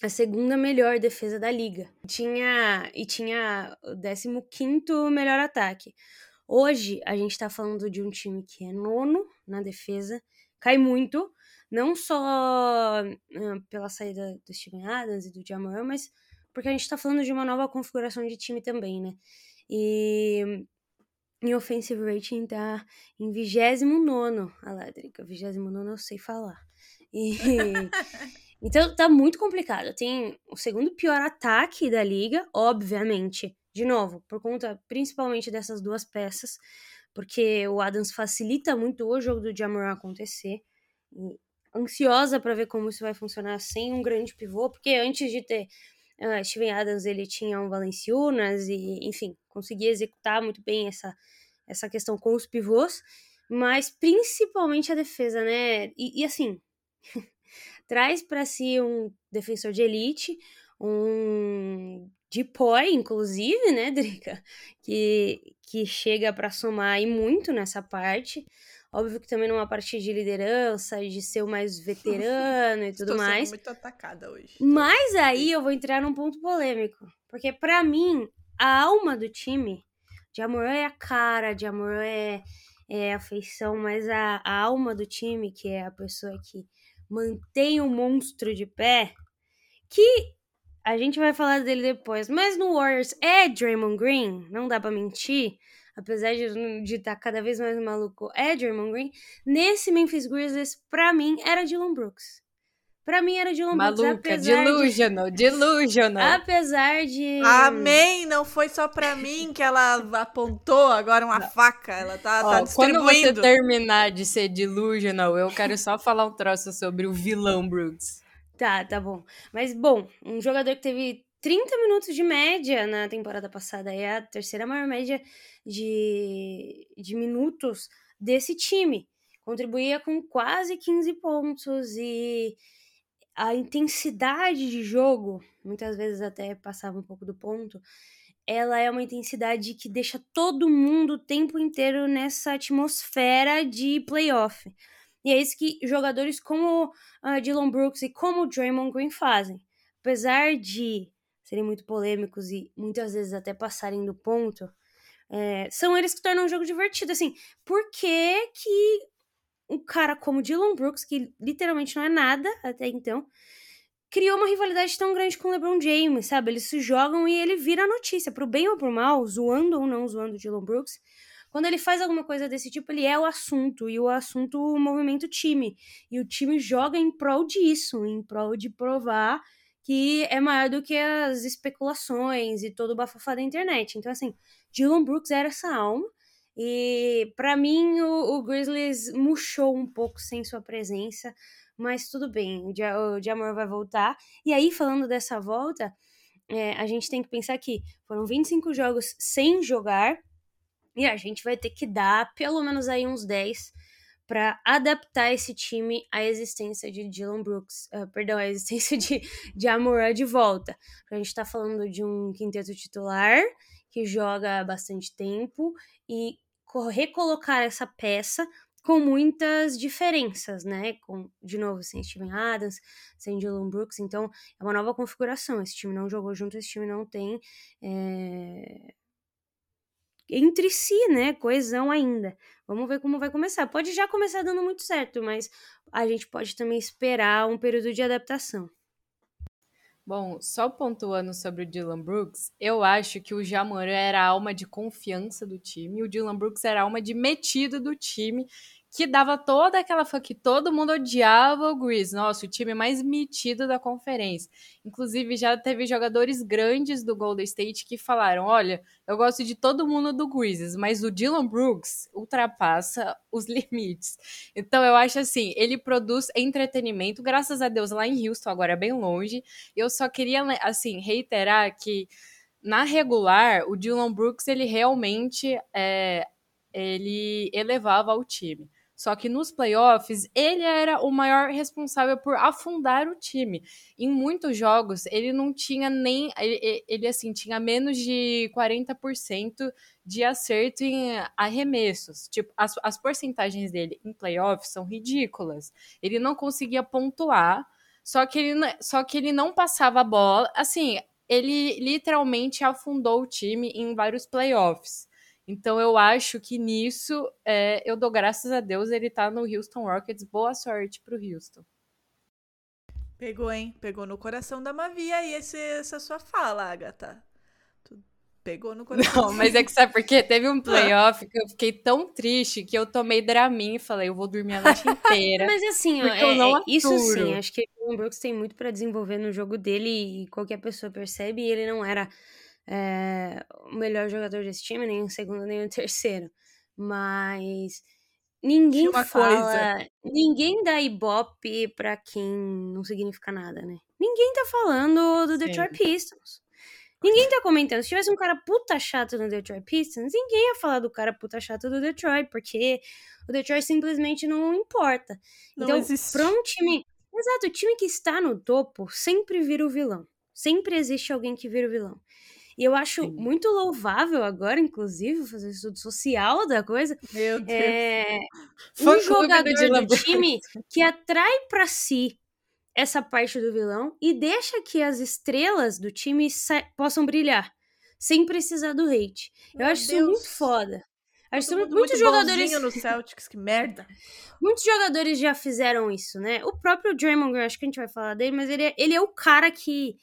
a segunda melhor defesa da liga. Tinha e tinha o 15 melhor ataque. Hoje a gente tá falando de um time que é nono na defesa, cai muito, não só ah, pela saída do Steven Adams e do Jamoran, mas porque a gente tá falando de uma nova configuração de time também, né? E em offensive rating tá em 29 a Ladrica, 29 eu sei falar. E então tá muito complicado. Tem o segundo pior ataque da liga, obviamente. De novo, por conta principalmente dessas duas peças, porque o Adams facilita muito o jogo do Jamoran acontecer. E ansiosa para ver como isso vai funcionar sem um grande pivô, porque antes de ter uh, Steven Adams, ele tinha um Valenciunas e, enfim, conseguia executar muito bem essa essa questão com os pivôs, mas principalmente a defesa, né? E, e assim, traz para si um defensor de elite, um Depoy, inclusive, né, Drica? Que, que chega para somar e muito nessa parte. Óbvio que também numa parte de liderança, de ser o mais veterano e tudo Estou mais. sendo muito atacada hoje. Mas aí eu vou entrar num ponto polêmico. Porque para mim, a alma do time, de amor é a cara, de amor é, é a afeição, mas a, a alma do time, que é a pessoa que mantém o monstro de pé, que a gente vai falar dele depois, mas no Warriors é Draymond Green, não dá pra mentir, apesar de estar tá cada vez mais maluco, é Draymond Green. Nesse Memphis Grizzlies, pra mim, era Dylan Brooks. Pra mim era Dylan Brooks, Maluca, apesar delusional, de... delusional. Apesar de... Amém! Não foi só pra mim que ela apontou agora uma faca. Ela tá, tá Ó, quando você distribuindo. terminar de ser delusional, eu quero só falar um troço sobre o vilão Brooks. Tá, tá bom. Mas, bom, um jogador que teve 30 minutos de média na temporada passada, é a terceira maior média de, de minutos desse time. Contribuía com quase 15 pontos e a intensidade de jogo, muitas vezes até passava um pouco do ponto, ela é uma intensidade que deixa todo mundo o tempo inteiro nessa atmosfera de playoff. E é isso que jogadores como uh, Dylan Brooks e como Draymond Green fazem. Apesar de serem muito polêmicos e muitas vezes até passarem do ponto, é, são eles que tornam o jogo divertido. Assim, por que que um cara como Dylan Brooks, que literalmente não é nada até então, criou uma rivalidade tão grande com o LeBron James, sabe? Eles se jogam e ele vira notícia, pro bem ou pro mal, zoando ou não zoando Dylan Brooks. Quando ele faz alguma coisa desse tipo, ele é o assunto, e o assunto o time. E o time joga em prol disso, em prol de provar que é maior do que as especulações e todo o bafafá da internet. Então, assim, Dylan Brooks era essa alma. E para mim o, o, Grizzlies murchou um pouco sem sua presença, mas tudo bem, o, o Jamor vai voltar. E aí, falando dessa volta, é, a gente tem que pensar que foram 25 jogos sem jogar, e a gente vai ter que dar pelo menos aí uns 10 para adaptar esse time à existência de Dylan Brooks, uh, perdão, à existência de, de Amorã de volta. A gente está falando de um quinteto titular que joga há bastante tempo e recolocar essa peça com muitas diferenças, né? Com, de novo, sem Steven Adams, sem Dylan Brooks, então é uma nova configuração. Esse time não jogou junto, esse time não tem é... entre si, né? Coesão ainda. Vamos ver como vai começar. Pode já começar dando muito certo, mas a gente pode também esperar um período de adaptação. Bom, só pontuando sobre o Dylan Brooks, eu acho que o Jamoran era a alma de confiança do time, o Dylan Brooks era a alma de metido do time, que dava toda aquela que todo mundo odiava o Grizz. Nossa, o time mais metido da conferência. Inclusive, já teve jogadores grandes do Golden State que falaram: olha, eu gosto de todo mundo do Grizzlies, mas o Dylan Brooks ultrapassa os limites. Então, eu acho assim: ele produz entretenimento, graças a Deus, lá em Houston, agora é bem longe. Eu só queria, assim, reiterar que. Na regular, o Dylan Brooks ele realmente é, ele elevava o time. Só que nos playoffs, ele era o maior responsável por afundar o time. Em muitos jogos, ele não tinha nem. Ele, ele assim, tinha menos de 40% de acerto em arremessos. Tipo, as, as porcentagens dele em playoffs são ridículas. Ele não conseguia pontuar, só que ele, só que ele não passava a bola. Assim, ele literalmente afundou o time em vários playoffs. Então eu acho que nisso é, eu dou graças a Deus ele tá no Houston Rockets. Boa sorte pro Houston. Pegou, hein? Pegou no coração da Mavi aí esse, essa sua fala, Agatha. Tu pegou no coração. Não, mas é que sabe por quê? Teve um playoff que eu fiquei tão triste que eu tomei Dramin e falei, eu vou dormir a noite inteira. mas assim, é, é, isso sim, acho que o Brooks tem muito para desenvolver no jogo dele e qualquer pessoa percebe, e ele não era é, o melhor jogador desse time, nem o segundo, nem o terceiro. Mas ninguém fala. Coisa. Ninguém dá ibope pra quem não significa nada, né? Ninguém tá falando do Detroit Pistons. Ninguém tá comentando. Se tivesse um cara puta chato no Detroit Pistons, ninguém ia falar do cara puta chato do Detroit, porque o Detroit simplesmente não importa. Não então, existe. pra um time. Exato, o time que está no topo sempre vira o vilão. Sempre existe alguém que vira o vilão. E eu acho Sim. muito louvável agora, inclusive, fazer o estudo social da coisa. Meu Deus. É, um do jogador do Brooks. time que atrai pra si essa parte do vilão e deixa que as estrelas do time sa- possam brilhar, sem precisar do hate. Eu Meu acho isso muito Deus. foda. Acho mundo muitos muito jogadores, no Celtics, que merda. muitos jogadores já fizeram isso, né? O próprio Draymond Green, acho que a gente vai falar dele, mas ele é, ele é o cara que,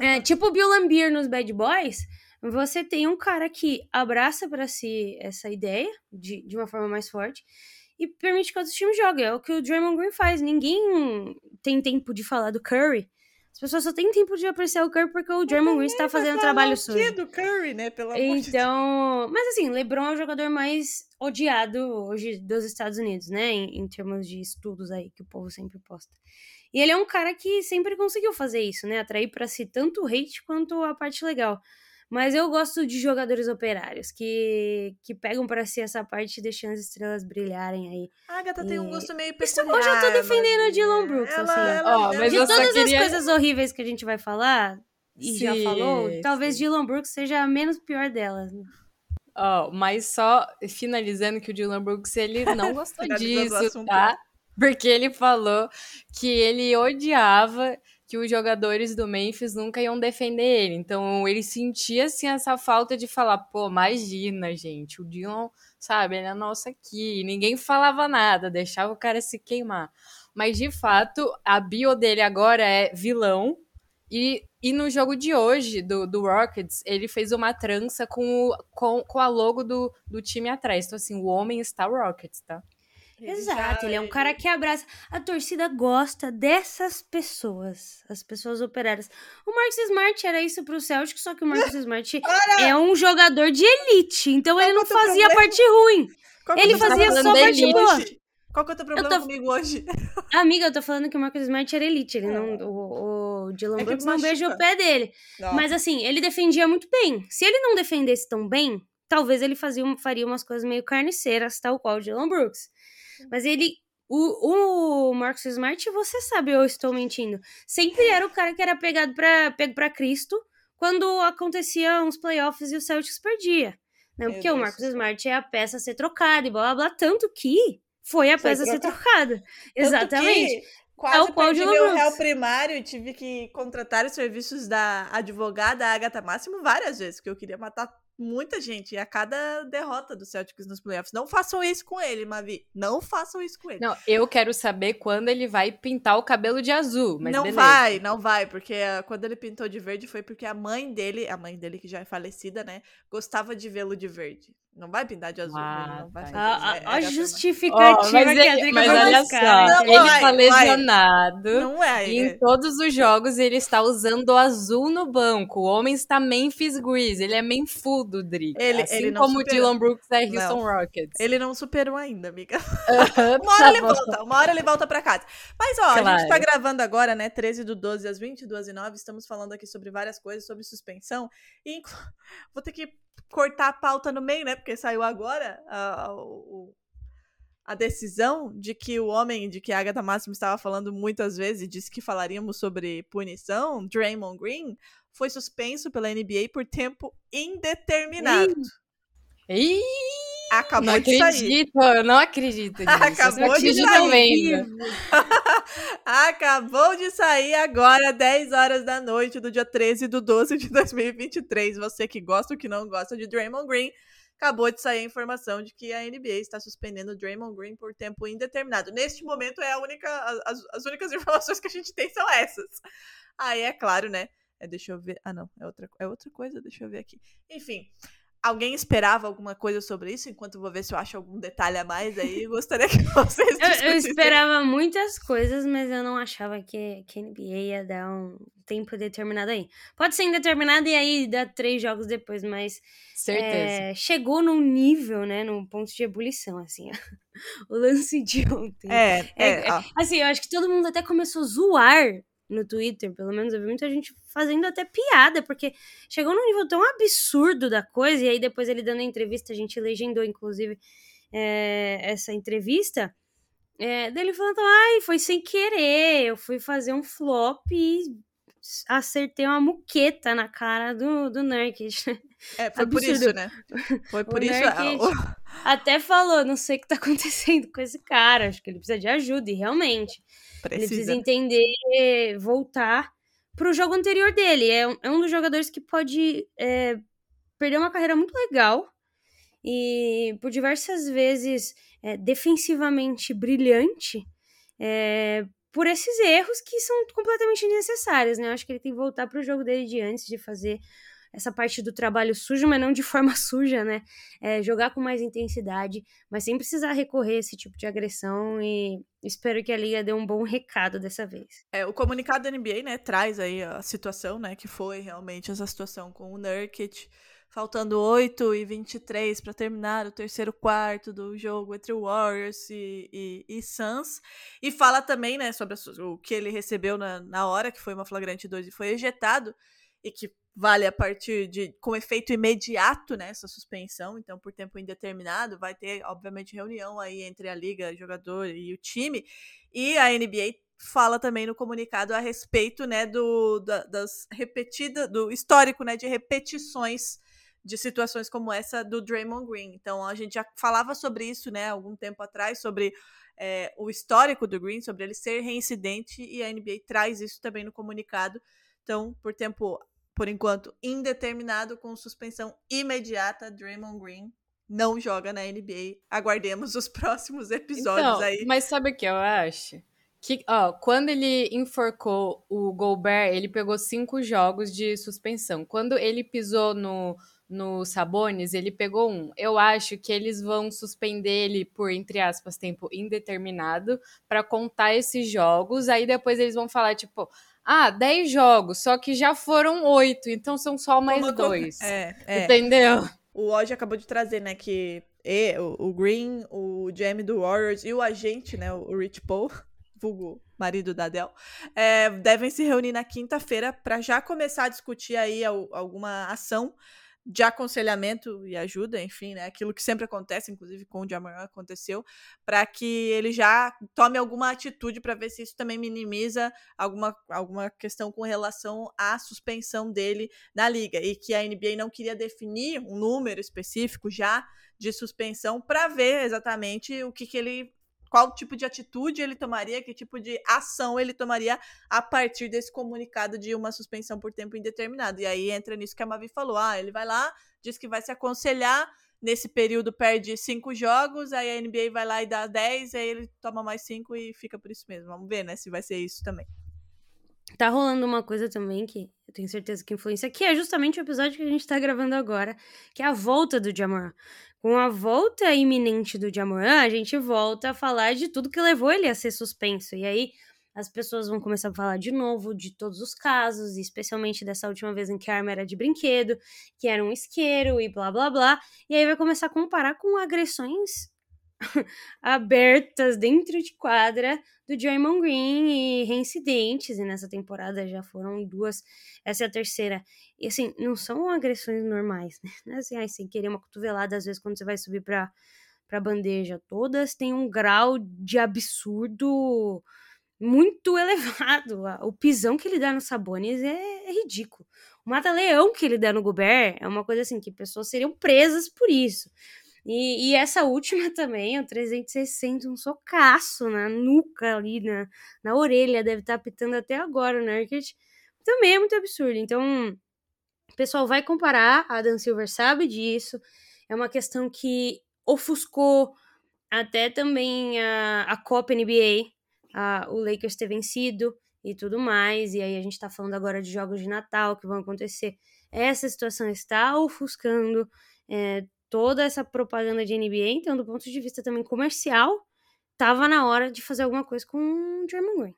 é, tipo o Bill Lambier nos Bad Boys, você tem um cara que abraça pra si essa ideia de, de uma forma mais forte e permite que outros times joguem. É o que o Draymond Green faz. Ninguém tem tempo de falar do Curry. As pessoas só têm tempo de apreciar o Curry porque o Draymond Green está fazendo trabalho sujo. do Curry, né? Pelo amor de Deus. Então, mas assim, LeBron é o jogador mais odiado hoje dos Estados Unidos, né? Em, em termos de estudos aí que o povo sempre posta. E ele é um cara que sempre conseguiu fazer isso, né? Atrair pra si tanto o hate quanto a parte legal. Mas eu gosto de jogadores operários que, que pegam pra si essa parte deixando as estrelas brilharem aí. A Agatha tem um E- gosto meio Isso peculiar. hoje eu tô defendendo a mas, Dylan é, Brooks, ela, assim. ela- mas de todas queria- as coisas horríveis que a gente vai falar, e já Sim, falou, talvez sim. Dylan Brooks seja a menos pior delas. Ó, mas só finalizando que o Dylan Brooks, ele não gostou disso, assunto. tá? Porque ele falou que ele odiava que os jogadores do Memphis nunca iam defender ele. Então ele sentia assim essa falta de falar, pô, imagina, gente, o Dylan, sabe, ele é nosso aqui. E ninguém falava nada, deixava o cara se queimar. Mas de fato, a bio dele agora é vilão. E, e no jogo de hoje, do, do Rockets, ele fez uma trança com, o- com, com a logo do, do time atrás. Então, assim, o homem está Rockets, tá? Exato, ele é um cara que abraça. A torcida gosta dessas pessoas, as pessoas operárias. O Marcus Smart era isso pro Celtic, só que o Marcus Smart é um jogador de elite, então ele Qual não que é o teu fazia problema? parte ruim. Qual é Ele fazia só parte elite. boa. Qual que é o teu problema tô- comigo hoje? Amiga, eu tô falando que o Marcus Smart era elite, ele não, o, o Dylan É Brooks não beija o pé dele. Mas assim, ele defendia muito bem. Se ele não defendesse tão bem, talvez ele fazia, faria umas coisas meio carniceiras, tal qual o Dylan Brooks. Mas ele. O, o Marcus Smart, você sabe, eu estou mentindo. Sempre era o cara que era pegado pra, pego pra Cristo quando acontecia uns playoffs e o Celtics perdia. Né? Meu Porque o Marcus. Smart é a peça a ser trocada e blá blá blá. Tanto que foi a Foi peça a ser trocada. Tanto Exatamente. que Quase qual o perdi meu réu primário e tive que contratar os serviços da advogada Agatha Máximo várias vezes, porque eu queria matar muita gente a cada derrota do Celtics nos playoffs. Não façam isso com ele, Mavi. Não façam isso com ele. Não, eu quero saber quando ele vai pintar o cabelo de azul, mas não beleza. vai, não vai, porque ah, quando ele pintou de verde foi porque a mãe dele, a mãe dele que já é falecida, né, gostava de vê-lo de verde. Não vai pintar de azul, Ah, ele não vai tá. fazer A, a, É- a é Agatha justificativa Ó, mas que a ele- Drica mas vai olha buscar, só, né? Não, ele vai, tá vai. lesionado. Não é. E é- em todos os jogos ele está usando o azul no banco. O homem está Memphis Grizz. Ele é menfudo, Drica. Ele- assim ele não como o superou. Dylan Brooks é Não. Houston Rockets. Ele não superou ainda, amiga. Uma hora tá ele bom. volta, uma hora ele volta pra casa. Mas, ó, a gente Claro. tá gravando agora, né? 13 do 12 às 22 e 9. Estamos falando aqui sobre várias coisas, sobre suspensão. E inclu- vou ter que cortar a pauta no meio, né? Porque saiu agora a, a- decisão de que o homem de que a Agatha Máximo estava falando muitas vezes e disse que falaríamos sobre punição, Draymond Green, foi suspenso pela NBA por tempo indeterminado. Ih, Acabou não de sair. acredito, eu não acredito nisso. Acabou de sair. Acabou de sair agora, 10 horas da noite do dia 13 do 12 de 2023. Você que gosta ou que não gosta de Draymond Green, acabou de sair a informação de que a NBA está suspendendo Draymond Green por tempo indeterminado. Neste momento, é a única, as, as únicas informações que a gente tem são essas. Aí, é claro, né? É, deixa eu ver. Ah, não. É outra, é outra coisa. Deixa eu ver aqui. Enfim. Alguém esperava alguma coisa sobre isso? Enquanto eu vou ver se eu acho algum detalhe a mais aí, eu gostaria que vocês Eu, eu esperava muitas coisas, mas eu não achava que, que a NBA ia dar um tempo determinado aí. Pode ser indeterminado e aí dá três jogos depois, mas Certeza. é, chegou num nível, né, num ponto de ebulição, assim, o lance de ontem. É, É, é. Assim, eu acho que todo mundo até começou a zoar no Twitter, pelo menos eu vi muita gente fazendo até piada, porque chegou num nível tão absurdo da coisa, e aí depois ele dando a entrevista, a gente legendou, inclusive, é, essa entrevista, é, dele falando, ai, foi sem querer, eu fui fazer um flop e acertei uma muqueta na cara do, do Nurkic. É, foi Absurdo. por isso, né? Foi por o isso. Nurkic até falou, não sei o que tá acontecendo com esse cara, acho que ele precisa de ajuda, e realmente. Precisa. Ele precisa entender, voltar pro jogo anterior dele. É um, é um dos jogadores que pode é, perder uma carreira muito legal e por diversas vezes é, defensivamente brilhante é, por esses erros que são completamente desnecessários, né? Eu acho que ele tem que voltar para o jogo dele de antes de fazer essa parte do trabalho sujo, mas não de forma suja, né? É, jogar com mais intensidade, mas sem precisar recorrer a esse tipo de agressão e espero que a liga dê um bom recado dessa vez. É, o comunicado da NBA, né, traz aí a situação, né, que foi realmente essa situação com o Nurkic, faltando 8 e 23 para terminar o terceiro quarto do jogo entre Warriors e, e, e Suns. E fala também né, sobre o que ele recebeu na, na hora, que foi uma flagrante 2 e foi ejetado, e que vale a partir de com efeito imediato né, suspensão, então por tempo indeterminado, vai ter obviamente reunião aí entre a liga, jogador e o time. E a NBA fala também no comunicado a respeito, né, do da, das repetidas do histórico, né, de repetições de situações como essa do Draymond Green. Então a gente já falava sobre isso, né, algum tempo atrás, sobre é, o histórico do Green, sobre ele ser reincidente, e a NBA traz isso também no comunicado. Então, por tempo, por enquanto, indeterminado, com suspensão imediata, Draymond Green não joga na NBA. Aguardemos os próximos episódios então, aí. Mas sabe o que eu acho? Que, ó, quando ele enforcou o Gobert, ele pegou cinco jogos de suspensão. Quando ele pisou no, no Sabones, ele pegou um. Eu acho que eles vão suspender ele por, entre aspas, tempo indeterminado para contar esses jogos. Aí depois eles vão falar, tipo, ah, 10 jogos, só que já foram oito, então são só mais Uma dois. É, é. Entendeu? O Oji acabou de trazer, né, que e, o, o Green, o Jamie do Warriors e o agente, né, o Rich Paul, vulgo marido da Adele, é, devem se reunir na quinta-feira para já começar a discutir aí alguma ação de aconselhamento e ajuda, enfim, né? Aquilo que sempre acontece, inclusive com o Jamoran aconteceu, para que ele já tome alguma atitude para ver se isso também minimiza alguma, alguma questão com relação à suspensão dele na liga e que a NBA não queria definir um número específico já de suspensão para ver exatamente o que, que ele qual tipo de atitude ele tomaria, que tipo de ação ele tomaria a partir desse comunicado de uma suspensão por tempo indeterminado. E aí entra nisso que a Mavi falou: ah, ele vai lá, diz que vai se aconselhar, nesse período perde cinco jogos, aí a NBA vai lá e dá dez, aí ele toma mais cinco e fica por isso mesmo. Vamos ver, né, se vai ser isso também. Tá rolando uma coisa também que eu tenho certeza que influencia, que é justamente o episódio que a gente tá gravando agora, que é a volta do Jamoran. Com a volta iminente do Jamoran, a gente volta a falar de tudo que levou ele a ser suspenso. E aí as pessoas vão começar a falar de novo de todos os casos, especialmente dessa última vez em que a arma era de brinquedo, que era um isqueiro e blá blá blá. E aí vai começar a comparar com agressões abertas dentro de quadra do Draymond Green e reincidentes, e nessa temporada já foram duas, essa é a terceira. E assim, não são agressões normais, né? É assim, sem querer uma cotovelada, às vezes, quando você vai subir pra, pra bandeja. Todas têm um grau de absurdo muito elevado. O pisão que ele dá no Sabonis é, é ridículo. O mata-leão que ele dá no Gobert é uma coisa assim que pessoas seriam presas por isso. E, e, essa última também, o 360, um socaço na nuca ali, na, na orelha, deve estar tá pitando até agora o Nurkic. Também é muito absurdo. Então, o pessoal vai comparar, a Dan Silver sabe disso. É uma questão que ofuscou até também a, a Copa NBA, a, o Lakers ter vencido e tudo mais. E aí a gente tá falando agora de jogos de Natal que vão acontecer. Essa situação está ofuscando é, toda essa propaganda de NBA, então, do ponto de vista também comercial, tava na hora de fazer alguma coisa com o Draymond Green.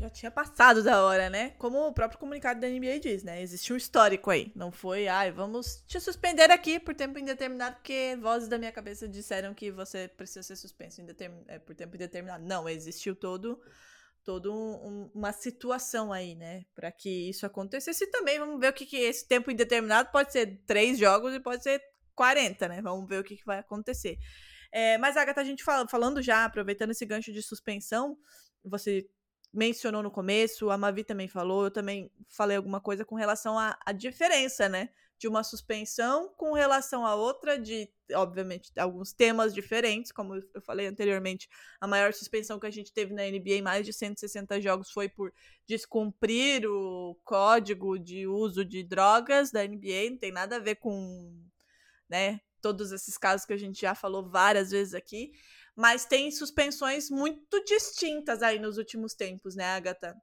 Já tinha passado da hora, né? Como o próprio comunicado da NBA diz, né? Existe um histórico aí. Não foi, ai, vamos te suspender aqui por tempo indeterminado, porque vozes da minha cabeça disseram que você precisa ser suspenso é, por tempo indeterminado. Não, existiu todo toda um, uma situação aí, né, para que isso acontecesse. E também vamos ver o que, que esse tempo indeterminado pode ser três jogos e pode ser 40, né? Vamos ver o que, que vai acontecer. É, mas, Agatha, a gente fala, falando já, aproveitando esse gancho de suspensão, você mencionou no começo, a Mavi também falou, eu também falei alguma coisa com relação à, à diferença, né? De uma suspensão com relação a outra, de, obviamente, alguns temas diferentes, como eu falei anteriormente, a maior suspensão que a gente teve na NBA, mais de 160 jogos, foi por descumprir o código de uso de drogas da NBA, não tem nada a ver com, né, todos esses casos que a gente já falou várias vezes aqui mas tem suspensões muito distintas aí nos últimos tempos, né, Agatha?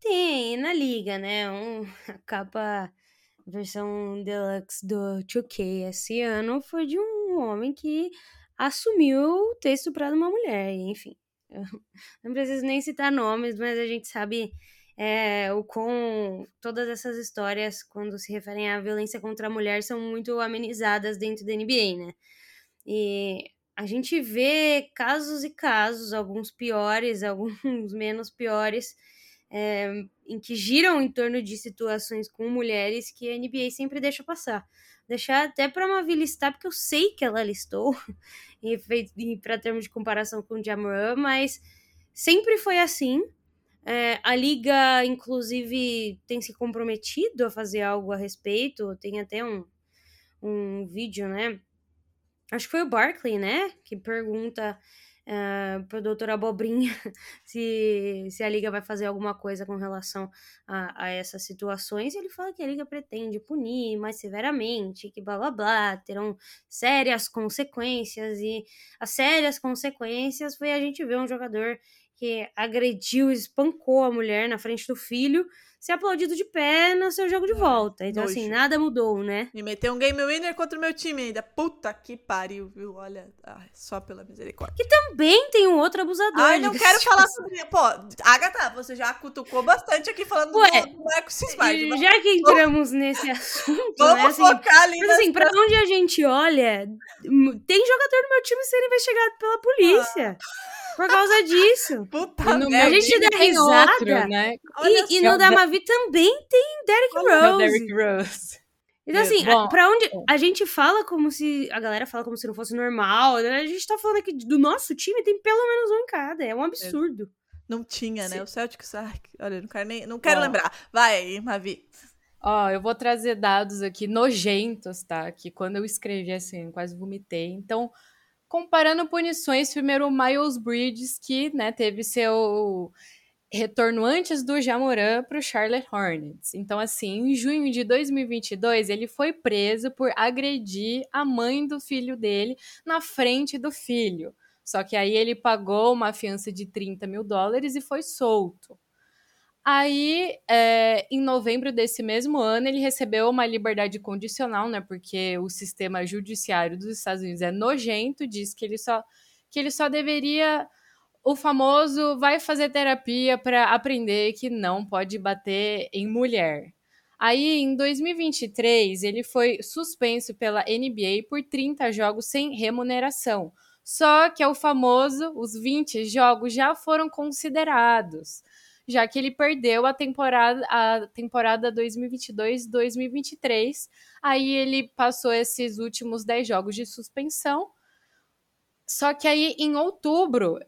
Tem, na liga, né? Um, a capa versão deluxe do 2K esse ano foi de um homem que assumiu ter estuprado uma mulher, enfim. não preciso nem citar nomes, mas a gente sabe é, o com todas essas histórias, quando se referem à violência contra a mulher, são muito amenizadas dentro da NBA, né? E a gente vê casos e casos, alguns piores, alguns menos piores, é, em que giram em torno de situações com mulheres que a NBA sempre deixa passar. Deixar até para uma listar, porque eu sei que ela listou, para termos de comparação com o Jamoran, mas sempre foi assim. É, a liga, inclusive, tem se comprometido a fazer algo a respeito. Tem até um, um vídeo, né? acho que foi o Barkley, né? Que pergunta uh, doutor Abobrinha se, se a Liga vai fazer alguma coisa com relação a, a essas situações. Ele fala que a Liga pretende punir mais severamente, que blá blá blá, terão sérias consequências. E as sérias consequências foi a gente ver um jogador que agrediu, espancou a mulher na frente do filho ser aplaudido de pé no seu jogo de volta. Então, Nojo. assim, nada mudou, né? Me meteu um game winner contra o meu time ainda. Puta que pariu, viu? Olha, ai, só pela misericórdia. Que também tem um outro abusador. Ai, não quero falar sobre. Pô, Agatha, você já cutucou bastante aqui falando Ué, do, do Marcos Smart. Já que entramos nesse assunto. Vamos né, assim, focar ali. Mas assim, pra onde a gente olha, tem jogador do meu time sendo investigado pela polícia. Ah por causa disso. Puta no a gente dá risada. Outro, né? E, e no da Mavi também tem Derrick Rose. Derrick Rose. Então, assim, Bom, pra onde. A gente fala como se. A galera fala como se não fosse normal. Né? A gente tá falando aqui do nosso time, tem pelo menos um em cada. É um absurdo. Não tinha, né? Sim. O Celtics. Ai, olha, não quero nem. Não quero lembrar. Vai aí, Mavi. Ó, eu vou trazer dados aqui nojentos, tá? Que quando eu escrevi assim, quase vomitei. Então, comparando punições, primeiro o Miles Bridges, que né, teve seu retorno antes do Jamoran para o Charlotte Hornets. Então, assim, em junho de 2022, ele foi preso por agredir a mãe do filho dele na frente do filho. Só que aí ele pagou uma fiança de 30 mil dólares e foi solto. Aí, é, em novembro desse mesmo ano, ele recebeu uma liberdade condicional, né? Porque o sistema judiciário dos Estados Unidos é nojento, diz que ele só, que ele só deveria. O famoso vai fazer terapia para aprender que não pode bater em mulher. Aí, em 2023, ele foi suspenso pela NBA por 30 jogos sem remuneração. Só que é o famoso, os 20 jogos já foram considerados já que ele perdeu a temporada a temporada 2022-2023. Aí ele passou esses últimos 10 jogos de suspensão. Só que aí em outubro,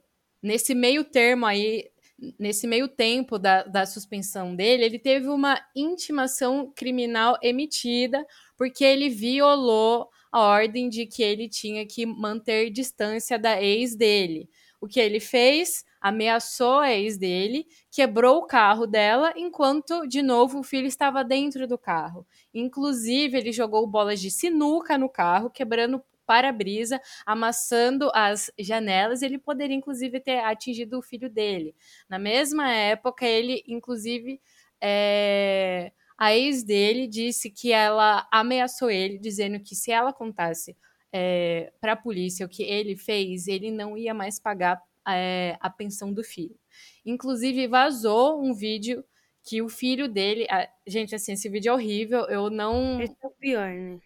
nesse meio termo aí, nesse meio tempo da, da suspensão dele, ele teve uma intimação criminal emitida porque ele violou a ordem de que ele tinha que manter distância da ex dele. O que ele fez? ameaçou a ex dele, quebrou o carro dela, enquanto, de novo, o filho estava dentro do carro. Inclusive, ele jogou bolas de sinuca no carro, quebrando para-brisa, amassando as janelas, ele poderia, inclusive, ter atingido o filho dele. Na mesma época, ele, inclusive, é... a ex dele disse que ela ameaçou ele, dizendo que se ela contasse é, para a polícia o que ele fez, ele não ia mais pagar é, a pensão do filho. Inclusive, vazou um vídeo que o filho dele. A, gente, assim, esse vídeo é horrível. Eu não. Esse é o pior, né?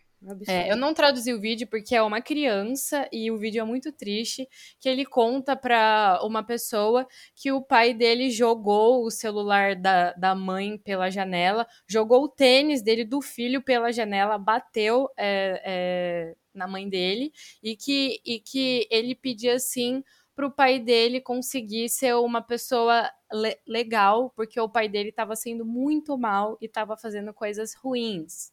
É, eu não traduzi o vídeo porque é uma criança e o vídeo é muito triste, que ele conta pra uma pessoa que o pai dele jogou o celular da, da mãe pela janela, jogou o tênis dele do filho pela janela, bateu é, é, na mãe dele e que, e que ele pedia assim para o pai dele conseguir ser uma pessoa le legal, porque o pai dele estava sendo muito mal e estava fazendo coisas ruins.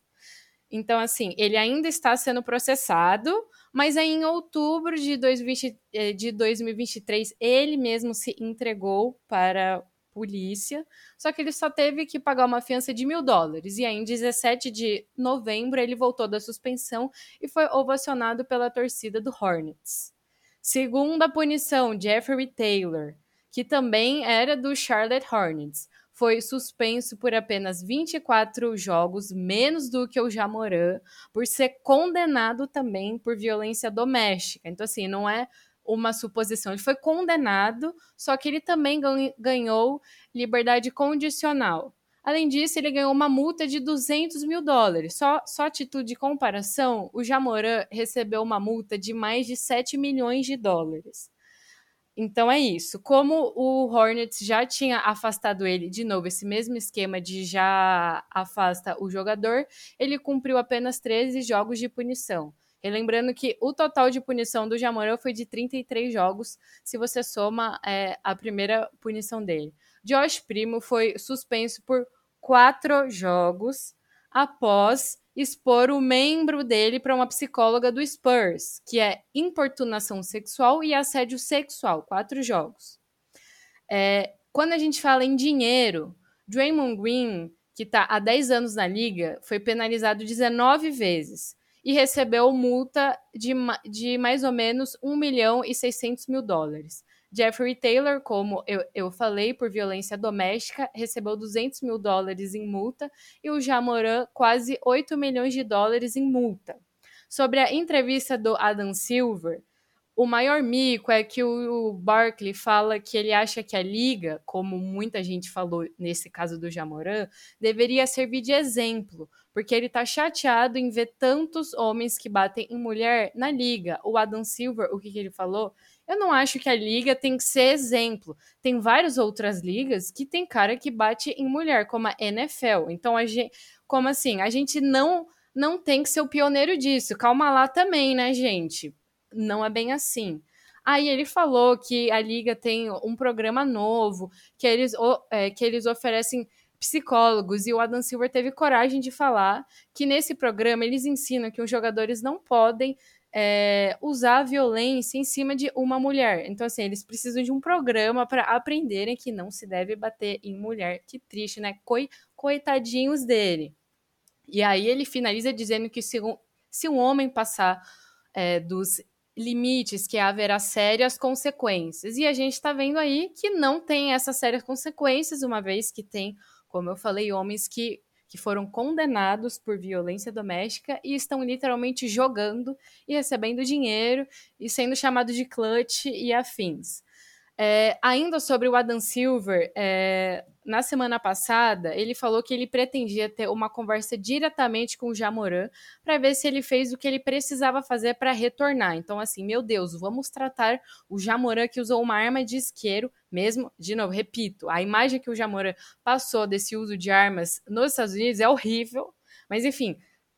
Então, assim, ele ainda está sendo processado, mas aí em outubro de, 2020, eh, de 2023 ele mesmo se entregou para a polícia, só que ele só teve que pagar uma fiança de mil dólares. E aí, em 17 de novembro, ele voltou da suspensão e foi ovacionado pela torcida do Hornets. Segunda punição, Jeffrey Taylor, que também era do Charlotte Hornets, foi suspenso por apenas 24 jogos, menos do que o Jamoran, por ser condenado também por violência doméstica. Então, assim, não é uma suposição. Ele foi condenado, só que ele também ganhou liberdade condicional. Além disso, ele ganhou uma multa de 200 mil dólares. Só, só a título de comparação, o Jamoran recebeu uma multa de mais de 7 milhões de dólares. Então é isso. Como o Hornets já tinha afastado ele, de novo, esse mesmo esquema de já afasta o jogador, ele cumpriu apenas 13 jogos de punição. lembrando que o total de punição do Jamoran foi de 33 jogos, se você soma é, a primeira punição dele. Josh Primo foi suspenso por quatro jogos após expor o membro dele para uma psicóloga do Spurs, que é importunação sexual e assédio sexual, quatro jogos. É, quando a gente fala em dinheiro, Draymond Green, que está há 10 anos na liga, foi penalizado 19 vezes e recebeu multa de, de mais ou menos 1 milhão e 600 mil dólares. Jeffrey Taylor, como eu, eu falei, por violência doméstica, recebeu 200 mil dólares em multa e o Jamoran quase 8 milhões de dólares em multa. Sobre a entrevista do Adam Silver, o maior mico é que o Barkley fala que ele acha que a liga, como muita gente falou nesse caso do Jamoran, deveria servir de exemplo, porque ele tá chateado em ver tantos homens que batem em mulher na liga. O Adam Silver, o que, que ele falou? Eu não acho que a liga tem que ser exemplo. Tem várias outras ligas que tem cara que bate em mulher, como a NFL. Então, a gente, como assim? A gente não não tem que ser o pioneiro disso. Calma lá também, né, gente? Não é bem assim. Aí ele falou que a liga tem um programa novo, que eles, é, que eles oferecem psicólogos, e o Adam Silver teve coragem de falar que nesse programa eles ensinam que os jogadores não podem é, usar a violência em cima de uma mulher. Então, assim, eles precisam de um programa para aprenderem que não se deve bater em mulher. Que triste, né? Coi coitadinhos dele. E aí ele finaliza dizendo que se um, se um homem passar é, dos limites, que haverá sérias consequências. E a gente está vendo aí que não tem essas sérias consequências, uma vez que tem, como eu falei, homens que que foram condenados por violência doméstica e estão literalmente jogando e recebendo dinheiro e sendo chamados de clutch e afins. É, ainda sobre o Adam Silver, é, na semana passada, ele falou que ele pretendia ter uma conversa diretamente com o Jamoran para ver se ele fez o que ele precisava fazer para retornar. Então, assim, meu Deus, vamos tratar o Jamoran que usou uma arma de isqueiro, mesmo, de novo, repito, a imagem que o Jamoran passou desse uso de armas nos Estados Unidos é horrível, mas enfim,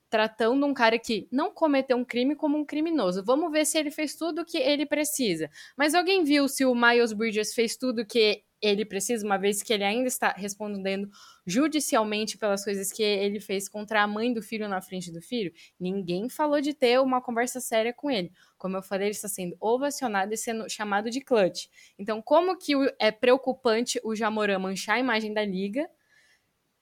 tratando um cara que não cometeu um crime como um criminoso. Vamos ver se ele fez tudo o que ele precisa. Mas alguém viu se o Miles Bridges fez tudo o que ele precisa, uma vez que ele ainda está respondendo judicialmente pelas coisas que ele fez contra a mãe do filho na frente do filho? Ninguém falou de ter uma conversa séria com ele. Como eu falei, ele está sendo ovacionado e sendo chamado de clutch. Então, como que é preocupante o Jamoran manchar a imagem da liga?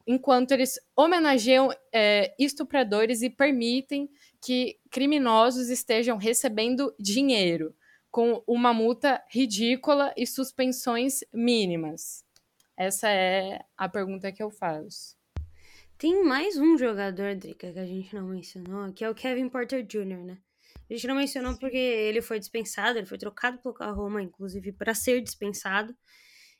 enquanto eles homenageiam é, estupradores e permitem que criminosos estejam recebendo dinheiro, com uma multa ridícula e suspensões mínimas. Essa é a pergunta que eu faço. Tem mais um jogador, Drica, que a gente não mencionou, que é o Kevin Porter Jr., né? A gente não mencionou porque ele foi dispensado, ele foi trocado pelo Oklahoma, inclusive, para ser dispensado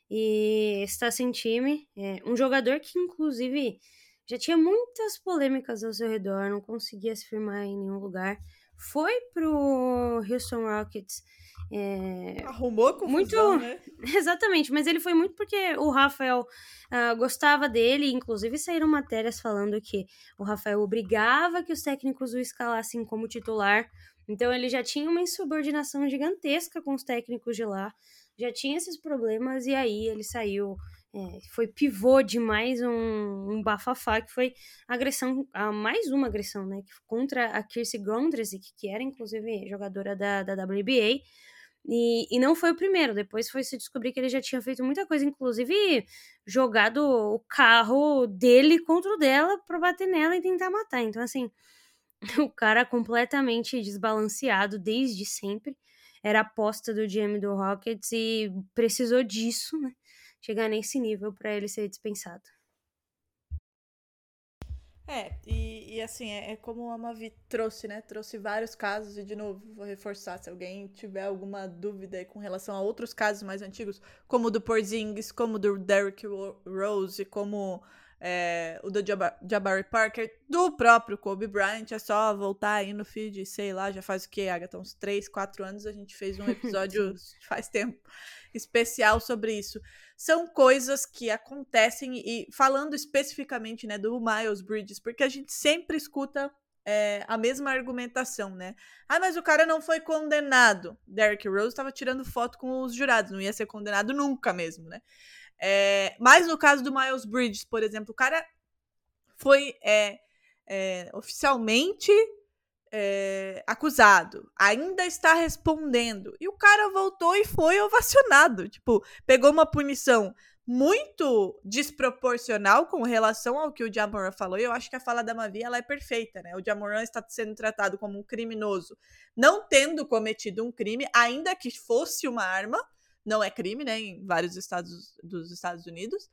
e está sem time. É um jogador que, inclusive, já tinha muitas polêmicas ao seu redor, não conseguia se firmar em nenhum lugar. Foi pro Houston Rockets. É, Arrumou confusão, muito né? Exatamente, mas ele foi muito porque o Rafael uh, gostava dele, inclusive saíram matérias falando que o Rafael obrigava que os técnicos o escalassem como titular, então ele já tinha uma insubordinação gigantesca com os técnicos de lá, já tinha esses problemas, e aí ele saiu, é, foi pivô de mais um, um bafafá, que foi agressão, a mais uma agressão, né, contra a Kirsi Gondrezick, que era inclusive jogadora da, da WBA, e, e não foi o primeiro, depois foi se descobrir que ele já tinha feito muita coisa, inclusive jogado o carro dele contra o dela pra bater nela e tentar matar. Então, assim, o cara completamente desbalanceado desde sempre. Era aposta do GM do Rockets e precisou disso, né? Chegar nesse nível para ele ser dispensado. É, e, e assim, é, é, como a Mavi trouxe, né? Trouxe vários casos, e de novo, vou reforçar, se alguém tiver alguma dúvida com relação a outros casos mais antigos, como o do Porzingis, como o do Derrick Rose, como é, o do Jabari Parker, do próprio Kobe Bryant, é só voltar aí no feed, sei lá, já faz o que, Agatha? Uns 3, 4 anos a gente fez um episódio faz tempo especial sobre isso. São coisas que acontecem, e falando especificamente né, do Miles Bridges, porque a gente sempre escuta é, a mesma argumentação, né? Ah, mas o cara não foi condenado. Derrick Rose estava tirando foto com os jurados, não ia ser condenado nunca mesmo, né? É, mas no caso do Miles Bridges, por exemplo, o cara foi é, é, oficialmente é, acusado, ainda está respondendo. E o cara voltou e foi ovacionado. Tipo, pegou uma punição muito desproporcional com relação ao que o Jamoran falou. E eu acho que a fala da Mavi ela é perfeita, né? O Jamoran está sendo tratado como um criminoso, não tendo cometido um crime, ainda que fosse uma arma não é crime, né, em vários estados dos Estados Unidos.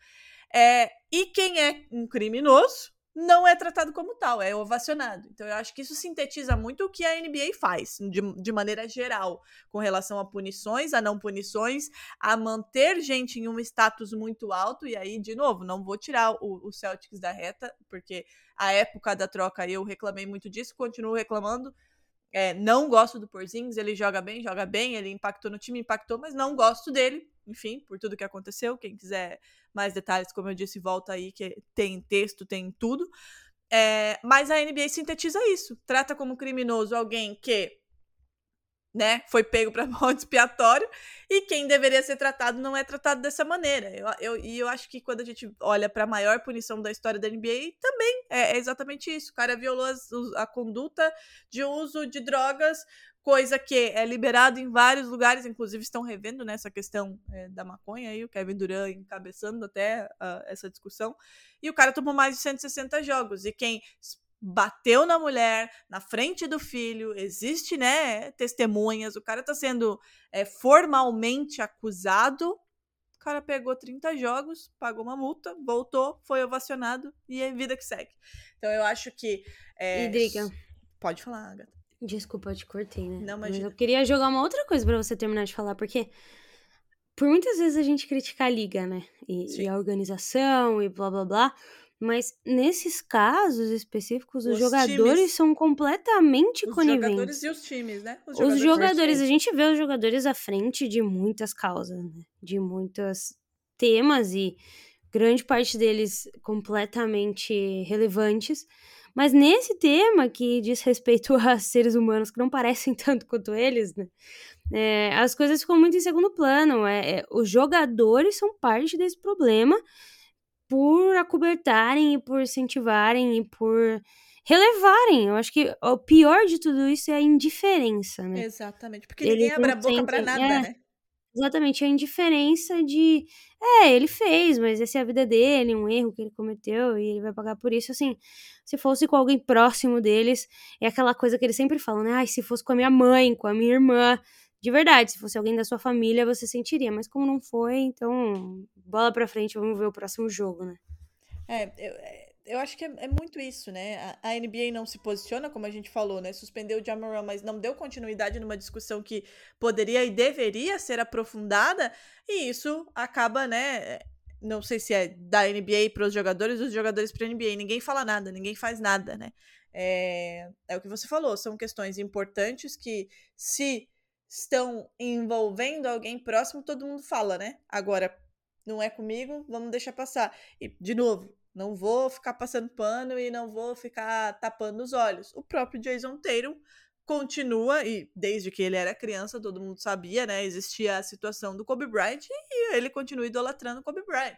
É, e quem é um criminoso não é tratado como tal, é ovacionado. Então eu acho que isso sintetiza muito o que a NBA faz, de, de maneira geral, com relação a punições, a não punições, a manter gente em um status muito alto. E aí, de novo, não vou tirar o, o Celtics da reta, porque a época da troca eu reclamei muito disso, continuo reclamando. É, não gosto do Porzingis, ele joga bem, joga bem, ele impactou no time, impactou, mas não gosto dele, enfim, por tudo que aconteceu. Quem quiser mais detalhes, como eu disse, volta aí, que tem texto, tem tudo. É, mas a NBA sintetiza isso. Trata como criminoso alguém que né, foi pego para bode expiatório e quem deveria ser tratado não é tratado dessa maneira. Eu, eu, e eu acho que quando a gente olha para a maior punição da história da NBA, também é, é exatamente isso. O cara violou as, a conduta de uso de drogas, coisa que é liberado em vários lugares, inclusive estão revendo nessa né, questão é, da maconha aí, o Kevin Durant encabeçando até uh, essa discussão. E o cara tomou mais de 160 jogos. E quem bateu na mulher, na frente do filho, existe, né, testemunhas, o cara tá sendo é, formalmente acusado, o cara pegou 30 jogos, pagou uma multa, voltou, foi ovacionado e é vida que segue. Então eu acho que... É... Idriga. Pode falar, Agatha. Desculpa, eu te cortei, né? Não, mas eu queria jogar uma outra coisa para você terminar de falar, porque por muitas vezes a gente critica a liga, né? E, e a organização e blá blá blá. Mas nesses casos específicos, os, os jogadores times, são completamente os coniventes. Os jogadores e os times, né? Os jogadores, os jogadores a gente vê os jogadores à frente de muitas causas, né? De muitos temas e grande parte deles completamente relevantes. Mas nesse tema que diz respeito a seres humanos que não parecem tanto quanto eles, né? É, as coisas ficam muito em segundo plano. É, é, os jogadores são parte desse problema por acobertarem e por incentivarem e por relevarem. Eu acho que o pior de tudo isso é a indiferença, né? Exatamente, porque Eles ninguém abre a boca pra nada, é, né? Exatamente, a indiferença de, é, ele fez, mas essa é a vida dele, um erro que ele cometeu e ele vai pagar por isso. Assim, se fosse com alguém próximo deles, é aquela coisa que eles sempre falam, né? Ai, se fosse com a minha mãe, com a minha irmã, de verdade, se fosse alguém da sua família, você sentiria, mas como não foi, então bola pra frente, vamos ver o próximo jogo, né? É, eu, é, eu acho que é, é muito isso, né? A, a, NBA não se posiciona, como a gente falou, né? Suspendeu o Jamoran, mas não deu continuidade numa discussão que poderia e deveria ser aprofundada, e isso acaba, né? não sei se é da NBA para os jogadores, dos jogadores para a NBA. Ninguém fala nada, ninguém faz nada, né? É, é o que você falou, são questões importantes que, se estão envolvendo alguém próximo, todo mundo fala, né? Agora, não é comigo, vamos deixar passar. E, de novo, não vou ficar passando pano e não vou ficar tapando os olhos. O próprio Jason Tatum continua, e desde que ele era criança, todo mundo sabia, né? Existia a situação do Kobe Bryant e ele continua idolatrando o Kobe Bryant.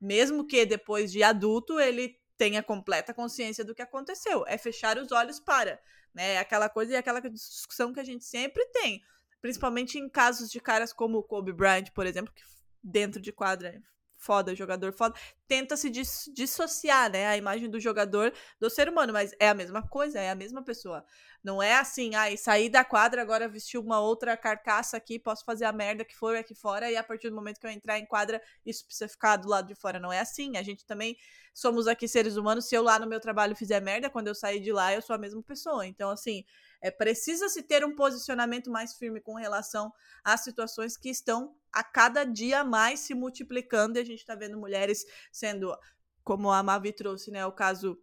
Mesmo que depois de adulto ele tenha completa consciência do que aconteceu. É fechar os olhos para, né? Aquela coisa e aquela discussão que a gente sempre tem. Principalmente em casos de caras como o Kobe Bryant, por exemplo, que dentro de quadra foda, jogador foda, tenta se dis dissociar, né, a imagem do jogador do ser humano, mas é a mesma coisa, é a mesma pessoa. Não é assim, ai, ah, sair da quadra, agora vestir uma outra carcaça aqui, posso fazer a merda que for aqui fora, e a partir do momento que eu entrar em quadra, isso precisa ficar do lado de fora. Não é assim. A gente também somos aqui seres humanos. Se eu lá no meu trabalho fizer merda, quando eu sair de lá, eu sou a mesma pessoa. Então, assim, é, precisa se ter um posicionamento mais firme com relação às situações que estão a cada dia mais se multiplicando e a gente está vendo mulheres sendo, como a Mavi trouxe, né, o caso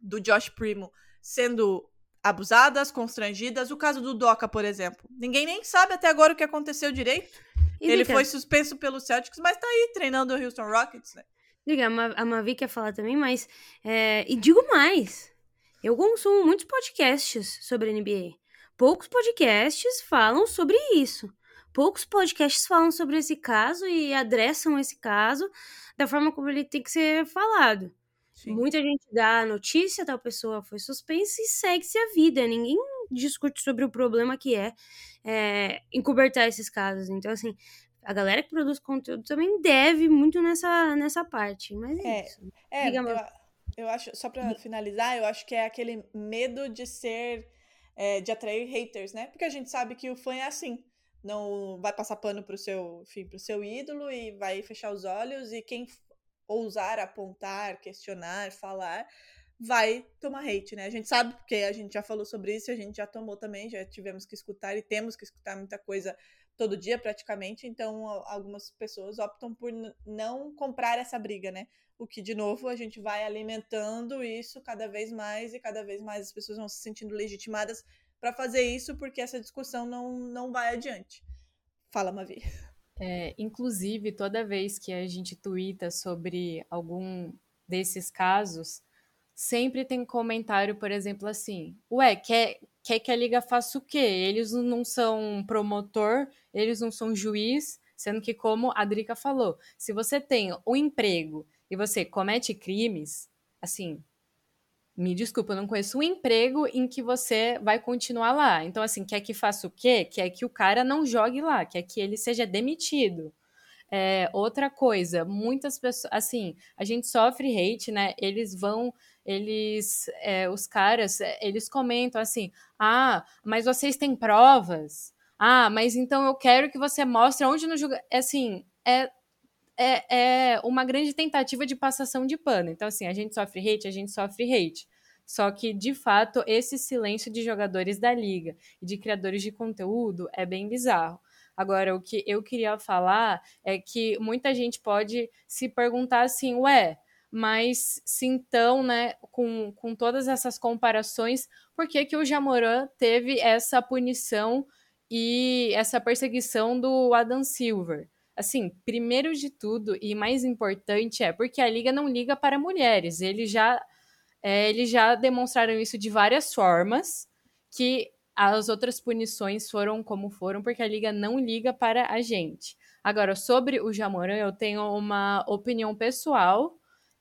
do Josh Primo, sendo abusadas, constrangidas. O caso do Doca, por exemplo. Ninguém nem sabe até agora o que aconteceu direito. E Ele foi suspenso pelo Celtics, mas tá aí treinando o Houston Rockets, né? Diga, a Mavi quer falar também, mas. É, e digo mais: eu consumo muitos podcasts sobre NBA. Poucos podcasts falam sobre isso. Poucos podcasts falam sobre esse caso e adressam esse caso da forma como ele tem que ser falado. Sim. Muita gente dá a notícia, tal pessoa foi suspensa e segue-se a vida. Ninguém discute sobre o problema que é, é encobertar esses casos. Então, assim, a galera que produz conteúdo também deve muito nessa, nessa parte. Mas é, é isso. É, Digamos, eu acho, só para finalizar, eu acho que é aquele medo de ser, é, de atrair haters, né? Porque a gente sabe que o fã é assim. Não vai passar pano pro seu, enfim, pro seu ídolo e vai fechar os olhos e quem ousar apontar, questionar, falar, vai tomar hate, né? A gente sabe porque a gente já falou sobre isso, a gente já tomou também, já tivemos que escutar e temos que escutar muita coisa todo dia praticamente, então algumas pessoas optam por não comprar essa briga, né? O que, de novo, a gente vai alimentando isso cada vez mais e cada vez mais as pessoas vão se sentindo legitimadas para fazer isso porque essa discussão não, não vai adiante. Fala, Mavi. É, inclusive, toda vez que a gente twitta sobre algum desses casos, sempre tem comentário, por exemplo, assim: Ué, quer, quer que a liga faça o quê? Eles não são promotor, eles não são juiz, sendo que, como a Drica falou, se você tem um emprego e você comete crimes, assim, me desculpa, eu não conheço um emprego em que você vai continuar lá. Então, assim, quer que faça o quê? Quer que o cara não jogue lá, quer que ele seja demitido. É, outra coisa, muitas pessoas, assim, a gente sofre hate, né? Eles vão, eles, é, os caras, é, eles comentam assim: ah, mas vocês têm provas? Ah, mas então eu quero que você mostre onde no julgamento. Assim, é é, é uma grande tentativa de passação de pano. Então, assim, a gente sofre hate, a gente sofre hate. Só que, de fato, esse silêncio de jogadores da liga e de criadores de conteúdo é bem bizarro. Agora, o que eu queria falar é que muita gente pode se perguntar assim, ué, mas se então, né, com, com todas essas comparações, por que, que o Jamoran teve essa punição e essa perseguição do Adam Silver? Assim, primeiro de tudo e mais importante é porque a liga não liga para mulheres. Eles já, é, eles já demonstraram isso de várias formas, que as outras punições foram como foram, porque a liga não liga para a gente. Agora, sobre o Jamoran, eu tenho uma opinião pessoal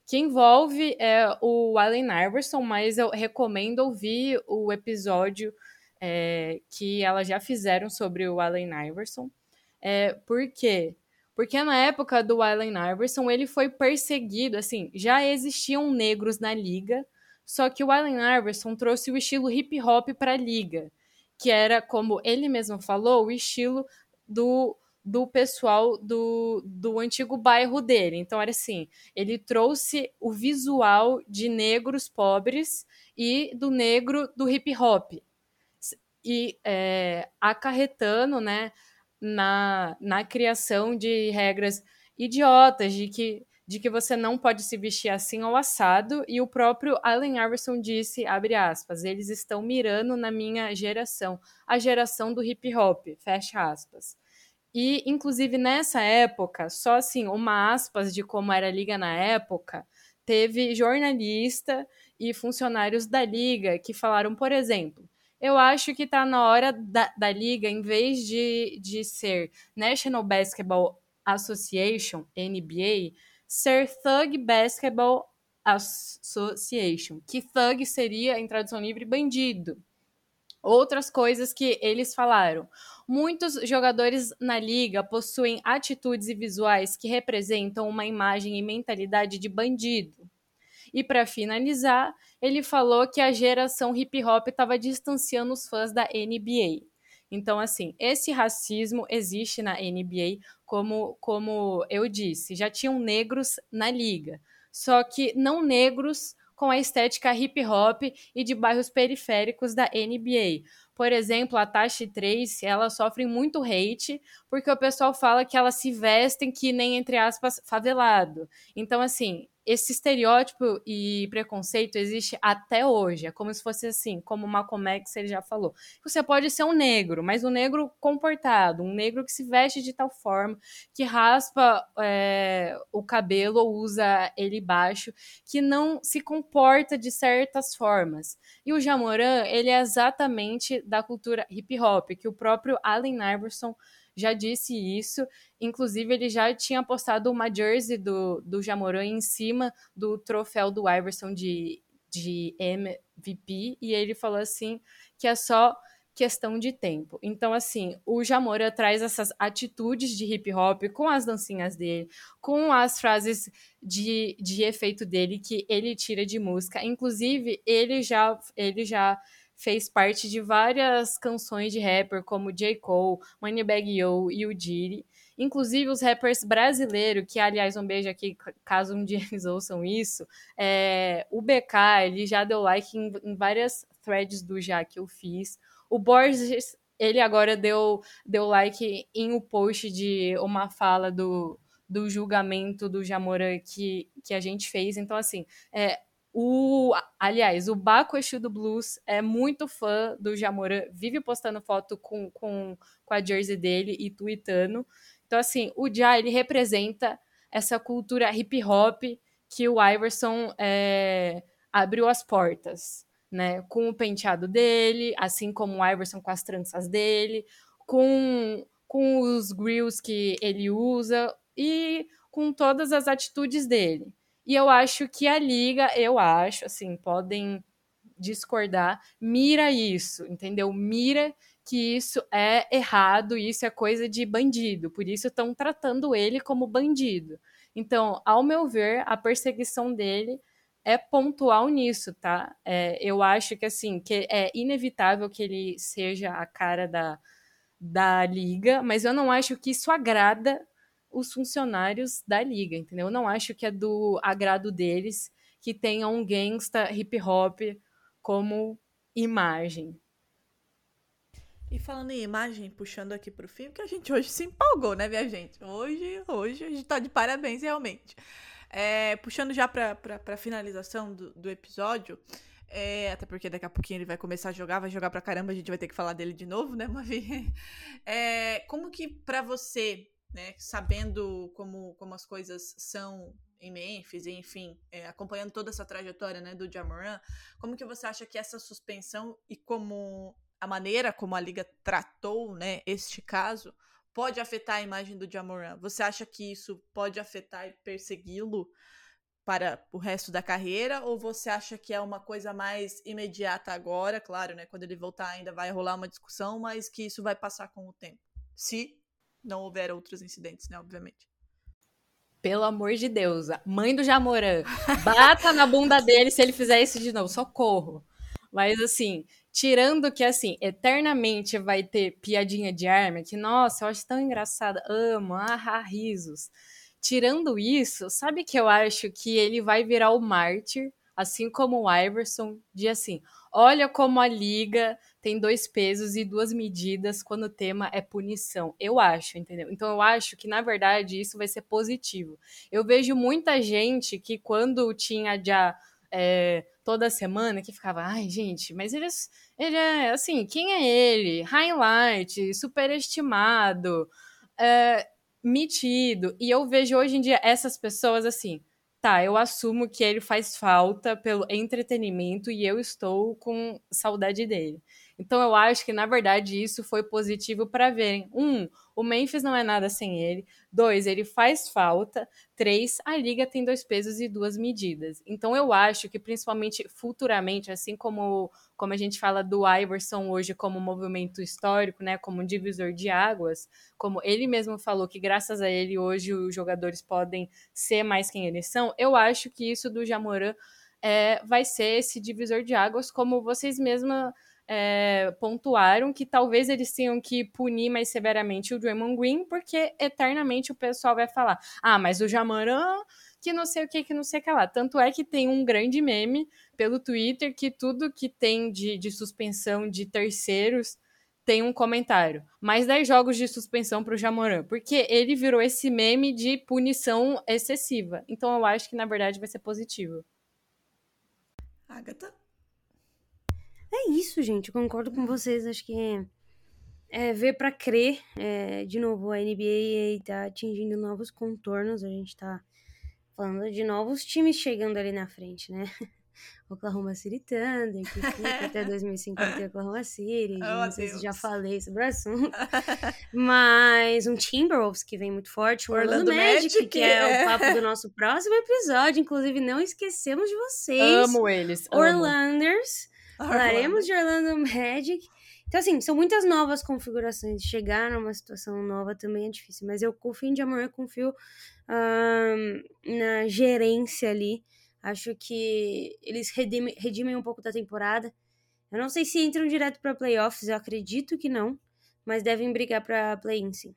que envolve é, o Allen Iverson, mas eu recomendo ouvir o episódio é, que elas já fizeram sobre o Allen Iverson. É, por quê? Porque na época do Allen Iverson, ele foi perseguido, assim, já existiam negros na liga, só que o Allen Iverson trouxe o estilo hip hop para a liga, que era, como ele mesmo falou, o estilo do, do pessoal do, do antigo bairro dele. Então era assim, ele trouxe o visual de negros pobres e do negro do hip hop. E é, acarretando, né, na, na criação de regras idiotas de que de que você não pode se vestir assim ou assado, e o próprio Allen Iverson disse, abre aspas, eles estão mirando na minha geração, a geração do hip hop, fecha aspas. E, inclusive, nessa época, só assim, uma aspas de como era a liga na época, teve jornalista e funcionários da liga que falaram, por exemplo, eu acho que está na hora da, da liga, em vez de, de ser National Basketball Association, NBA, ser Thug Basketball Association, que thug seria, em tradução livre, bandido. Outras coisas que eles falaram. Muitos jogadores na liga possuem atitudes e visuais que representam uma imagem e mentalidade de bandido. E para finalizar, ele falou que a geração hip hop estava distanciando os fãs da NBA. Então, assim, esse racismo existe na NBA, como, como eu disse, já tinham negros na liga, só que não negros com a estética hip hop e de bairros periféricos da NBA. Por exemplo, a Tashi Trace, ela sofre muito hate porque o pessoal fala que elas se vestem que nem, entre aspas, favelado. Então, assim, esse estereótipo e preconceito existe até hoje. É como se fosse assim, como o Malcolm X ele já falou. Você pode ser um negro, mas um negro comportado, um negro que se veste de tal forma, que raspa é, o cabelo ou usa ele baixo, que não se comporta de certas formas. E o Jamoran, ele é exatamente da cultura hip hop, que o próprio Allen Iverson já disse isso. Inclusive, ele já tinha postado uma jersey do, do Jamoran em cima do troféu do Iverson de, de MVP, e ele falou assim que é só questão de tempo. Então, assim, o Jamora traz essas atitudes de hip hop com as dancinhas dele, com as frases de, de efeito dele que ele tira de música. Inclusive, ele já, ele já fez parte de várias canções de rapper como J. Cole, Moneybag Yo e o Diddy. Inclusive os rappers brasileiros, que aliás um beijo aqui, caso um dia eles ouçam isso, é, o BK, ele já deu like em, em várias threads do Já que eu fiz. O Borges, ele agora deu, deu like em um post de uma fala do, do julgamento do Jamora que, que a gente fez. Então, assim, é, o, aliás, o Baco Exu do Blues é muito fã do Jamora, vive postando foto com, com, com a jersey dele e tweetando. Então, assim, o Ja, ele representa essa cultura hip hop que o Iverson é, abriu as portas, né? Com o penteado dele, assim como o Iverson com as tranças dele, com, com os grills que ele usa e com todas as atitudes dele. E eu acho que a liga, eu acho, assim, podem discordar, mira isso, entendeu? Mira que isso é errado, isso é coisa de bandido, por isso estão tratando ele como bandido. Então, ao meu ver, a perseguição dele é pontual nisso, tá? É, eu acho que assim, que é inevitável que ele seja a cara da, da liga, mas eu não acho que isso agrada os funcionários da liga, entendeu? Eu não acho que é do agrado deles que tenha um gangsta hip hop como imagem. E falando em imagem, puxando aqui pro fim, que a gente hoje se empolgou, né, minha gente? Hoje, hoje a gente tá de parabéns, realmente. É, puxando já pra, pra, pra finalização do, do episódio, é, até porque daqui a pouquinho ele vai começar a jogar, vai jogar pra caramba, a gente vai ter que falar dele de novo, né, Mavi? É, como que pra você, né, sabendo como, como as coisas são em Memphis, enfim, é, acompanhando toda essa trajetória, né, do Jamoran, como que você acha que essa suspensão e como a maneira como a liga tratou, né, este caso, pode afetar a imagem do Jamoran? Você acha que isso pode afetar e persegui-lo para o resto da carreira ou você acha que é uma coisa mais imediata agora, claro, né, quando ele voltar ainda vai rolar uma discussão, mas que isso vai passar com o tempo? Se não houver outros incidentes, né, obviamente. Pelo amor de Deus, mãe do Jamoran, bata na bunda dele se ele fizer isso de novo, socorro. Mas assim, tirando que assim, eternamente vai ter piadinha de arma, que nossa, eu acho tão engraçada, amo, ah, risos. Tirando isso, sabe que eu acho que ele vai virar o mártir assim como o Iverson, de assim: olha como a liga tem dois pesos e duas medidas quando o tema é punição. Eu acho, entendeu? Então eu acho que, na verdade, isso vai ser positivo. Eu vejo muita gente que, quando tinha já. É, toda semana que ficava, ai, gente, mas ele, ele é assim, quem é ele? Highlight, superestimado, é, metido. E eu vejo hoje em dia essas pessoas assim, tá, eu assumo que ele faz falta pelo entretenimento e eu estou com saudade dele. Então eu acho que, na verdade, isso foi positivo para verem. Um, o Memphis não é nada sem ele. Dois, ele faz falta. Três, a liga tem dois pesos e duas medidas. Então eu acho que, principalmente futuramente, assim como, como a gente fala do Iverson hoje como movimento histórico, né, como um divisor de águas, como ele mesmo falou que graças a ele hoje os jogadores podem ser mais quem eles são, eu acho que isso do Jamoran é, vai ser esse divisor de águas, como vocês mesmas é, pontuaram que talvez eles tenham que punir mais severamente o Draymond Green, porque eternamente o pessoal vai falar: ah, mas o Jamoran que não sei o que, que não sei o que lá. Tanto é que tem um grande meme pelo Twitter que tudo que tem de, de suspensão de terceiros tem um comentário. Mais 10 jogos de suspensão para o Jamoran, porque ele virou esse meme de punição excessiva. Então eu acho que na verdade vai ser positivo. Agatha? É isso, gente. Concordo com vocês. Acho que é, é ver para crer. É, de novo, a NBA tá atingindo novos contornos. A gente tá falando de novos times chegando ali na frente, né? Oklahoma City Thunder, que fica até 2050 em Oklahoma City. Oh, não sei Deus. se já falei sobre o assunto. Mas um Timberwolves que vem muito forte. O Orlando, Orlando Magic, Magic, que é, é, o papo do nosso próximo episódio. Inclusive, não esquecemos de vocês. Amo eles. Orlanders. Amo. Falaremos de Orlando Magic. Então, assim, são muitas novas configurações. Chegar numa situação nova também é difícil. Mas eu confio em Jamor, eu confio um, na gerência ali. Acho que eles redimem, redimem um pouco da temporada. Eu não sei se entram direto para playoffs, eu acredito que não. Mas devem brigar para play-in, sim.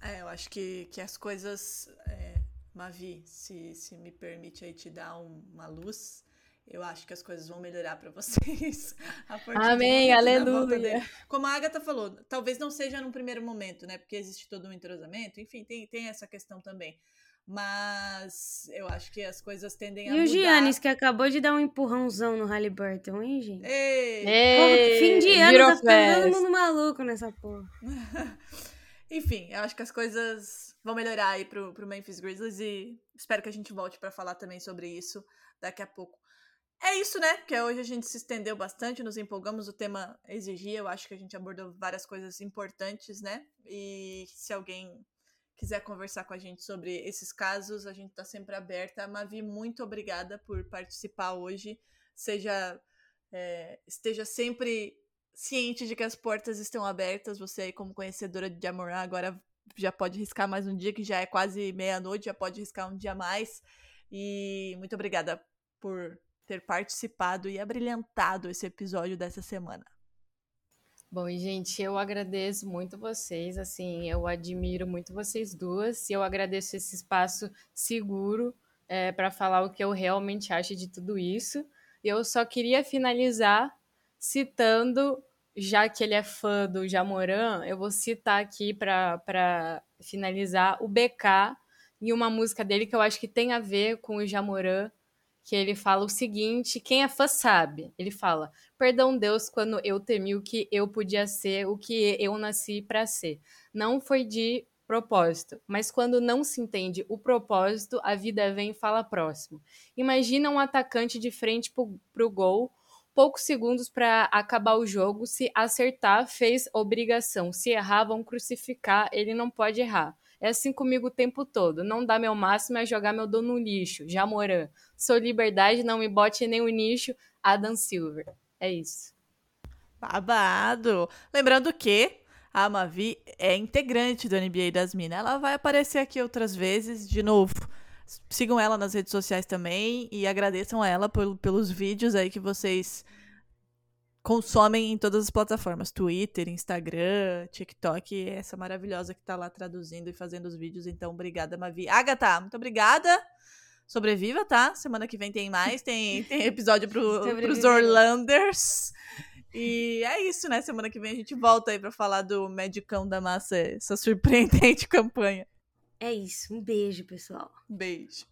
É, eu acho que, que as coisas. É, Mavi, se, se me permite aí te dar um, uma luz eu acho que as coisas vão melhorar para vocês. Amém, aleluia. Como a Agatha falou, talvez não seja num primeiro momento, né? Porque existe todo um entrosamento, enfim, tem, tem essa questão também. Mas eu acho que as coisas tendem e a mudar. E o Giannis, que acabou de dar um empurrãozão no Halliburton, hein, gente? Ei! Ei fim de ano, tá ficando todo mundo maluco nessa porra. Enfim, eu acho que as coisas vão melhorar aí pro, pro Memphis Grizzlies e espero que a gente volte para falar também sobre isso daqui a pouco. É isso, né? Porque hoje a gente se estendeu bastante, nos empolgamos, o tema exigia, eu acho que a gente abordou várias coisas importantes, né? E se alguém quiser conversar com a gente sobre esses casos, a gente está sempre aberta. Mavi, muito obrigada por participar hoje. Seja é, esteja sempre ciente de que as portas estão abertas. Você aí, como conhecedora de Amorã, agora já pode riscar mais um dia, que já é quase meia-noite, já pode riscar um dia mais. E muito obrigada por ter participado e abrilhantado esse episódio dessa semana. Bom, gente, eu agradeço muito vocês, assim, eu admiro muito vocês duas e eu agradeço esse espaço seguro é, para falar o que eu realmente acho de tudo isso. Eu só queria finalizar citando, já que ele é fã do Jamoran, eu vou citar aqui para finalizar o BK e uma música dele que eu acho que tem a ver com o Jamoran, que ele fala o seguinte: quem é fã sabe. Ele fala: Perdão, Deus, quando eu temi o que eu podia ser, o que eu nasci para ser. Não foi de propósito, mas quando não se entende o propósito, a vida vem e fala próximo. Imagina um atacante de frente para o gol, poucos segundos para acabar o jogo. Se acertar, fez obrigação. Se errar, vão crucificar. Ele não pode errar. É assim comigo o tempo todo. Não dá meu máximo é jogar meu dor no lixo. Jamoran. Sou liberdade, não me bote nem o nicho. Adam Silver. É isso. Babado. Lembrando que a Mavi é integrante do NBA das Minas. Ela vai aparecer aqui outras vezes, de novo. Sigam ela nas redes sociais também e agradeçam a ela pelos vídeos aí que vocês consomem em todas as plataformas: Twitter, Instagram, TikTok, essa maravilhosa que tá lá traduzindo e fazendo os vídeos. Então, obrigada, Mavi. Agatha, muito obrigada Sobreviva, tá? Semana que vem tem mais. Tem, tem episódio pro, pros. Orlanders. E é isso, né? Semana que vem a gente volta aí pra falar do Medicão da Massa, essa surpreendente campanha. É isso. Um beijo, pessoal. Beijo.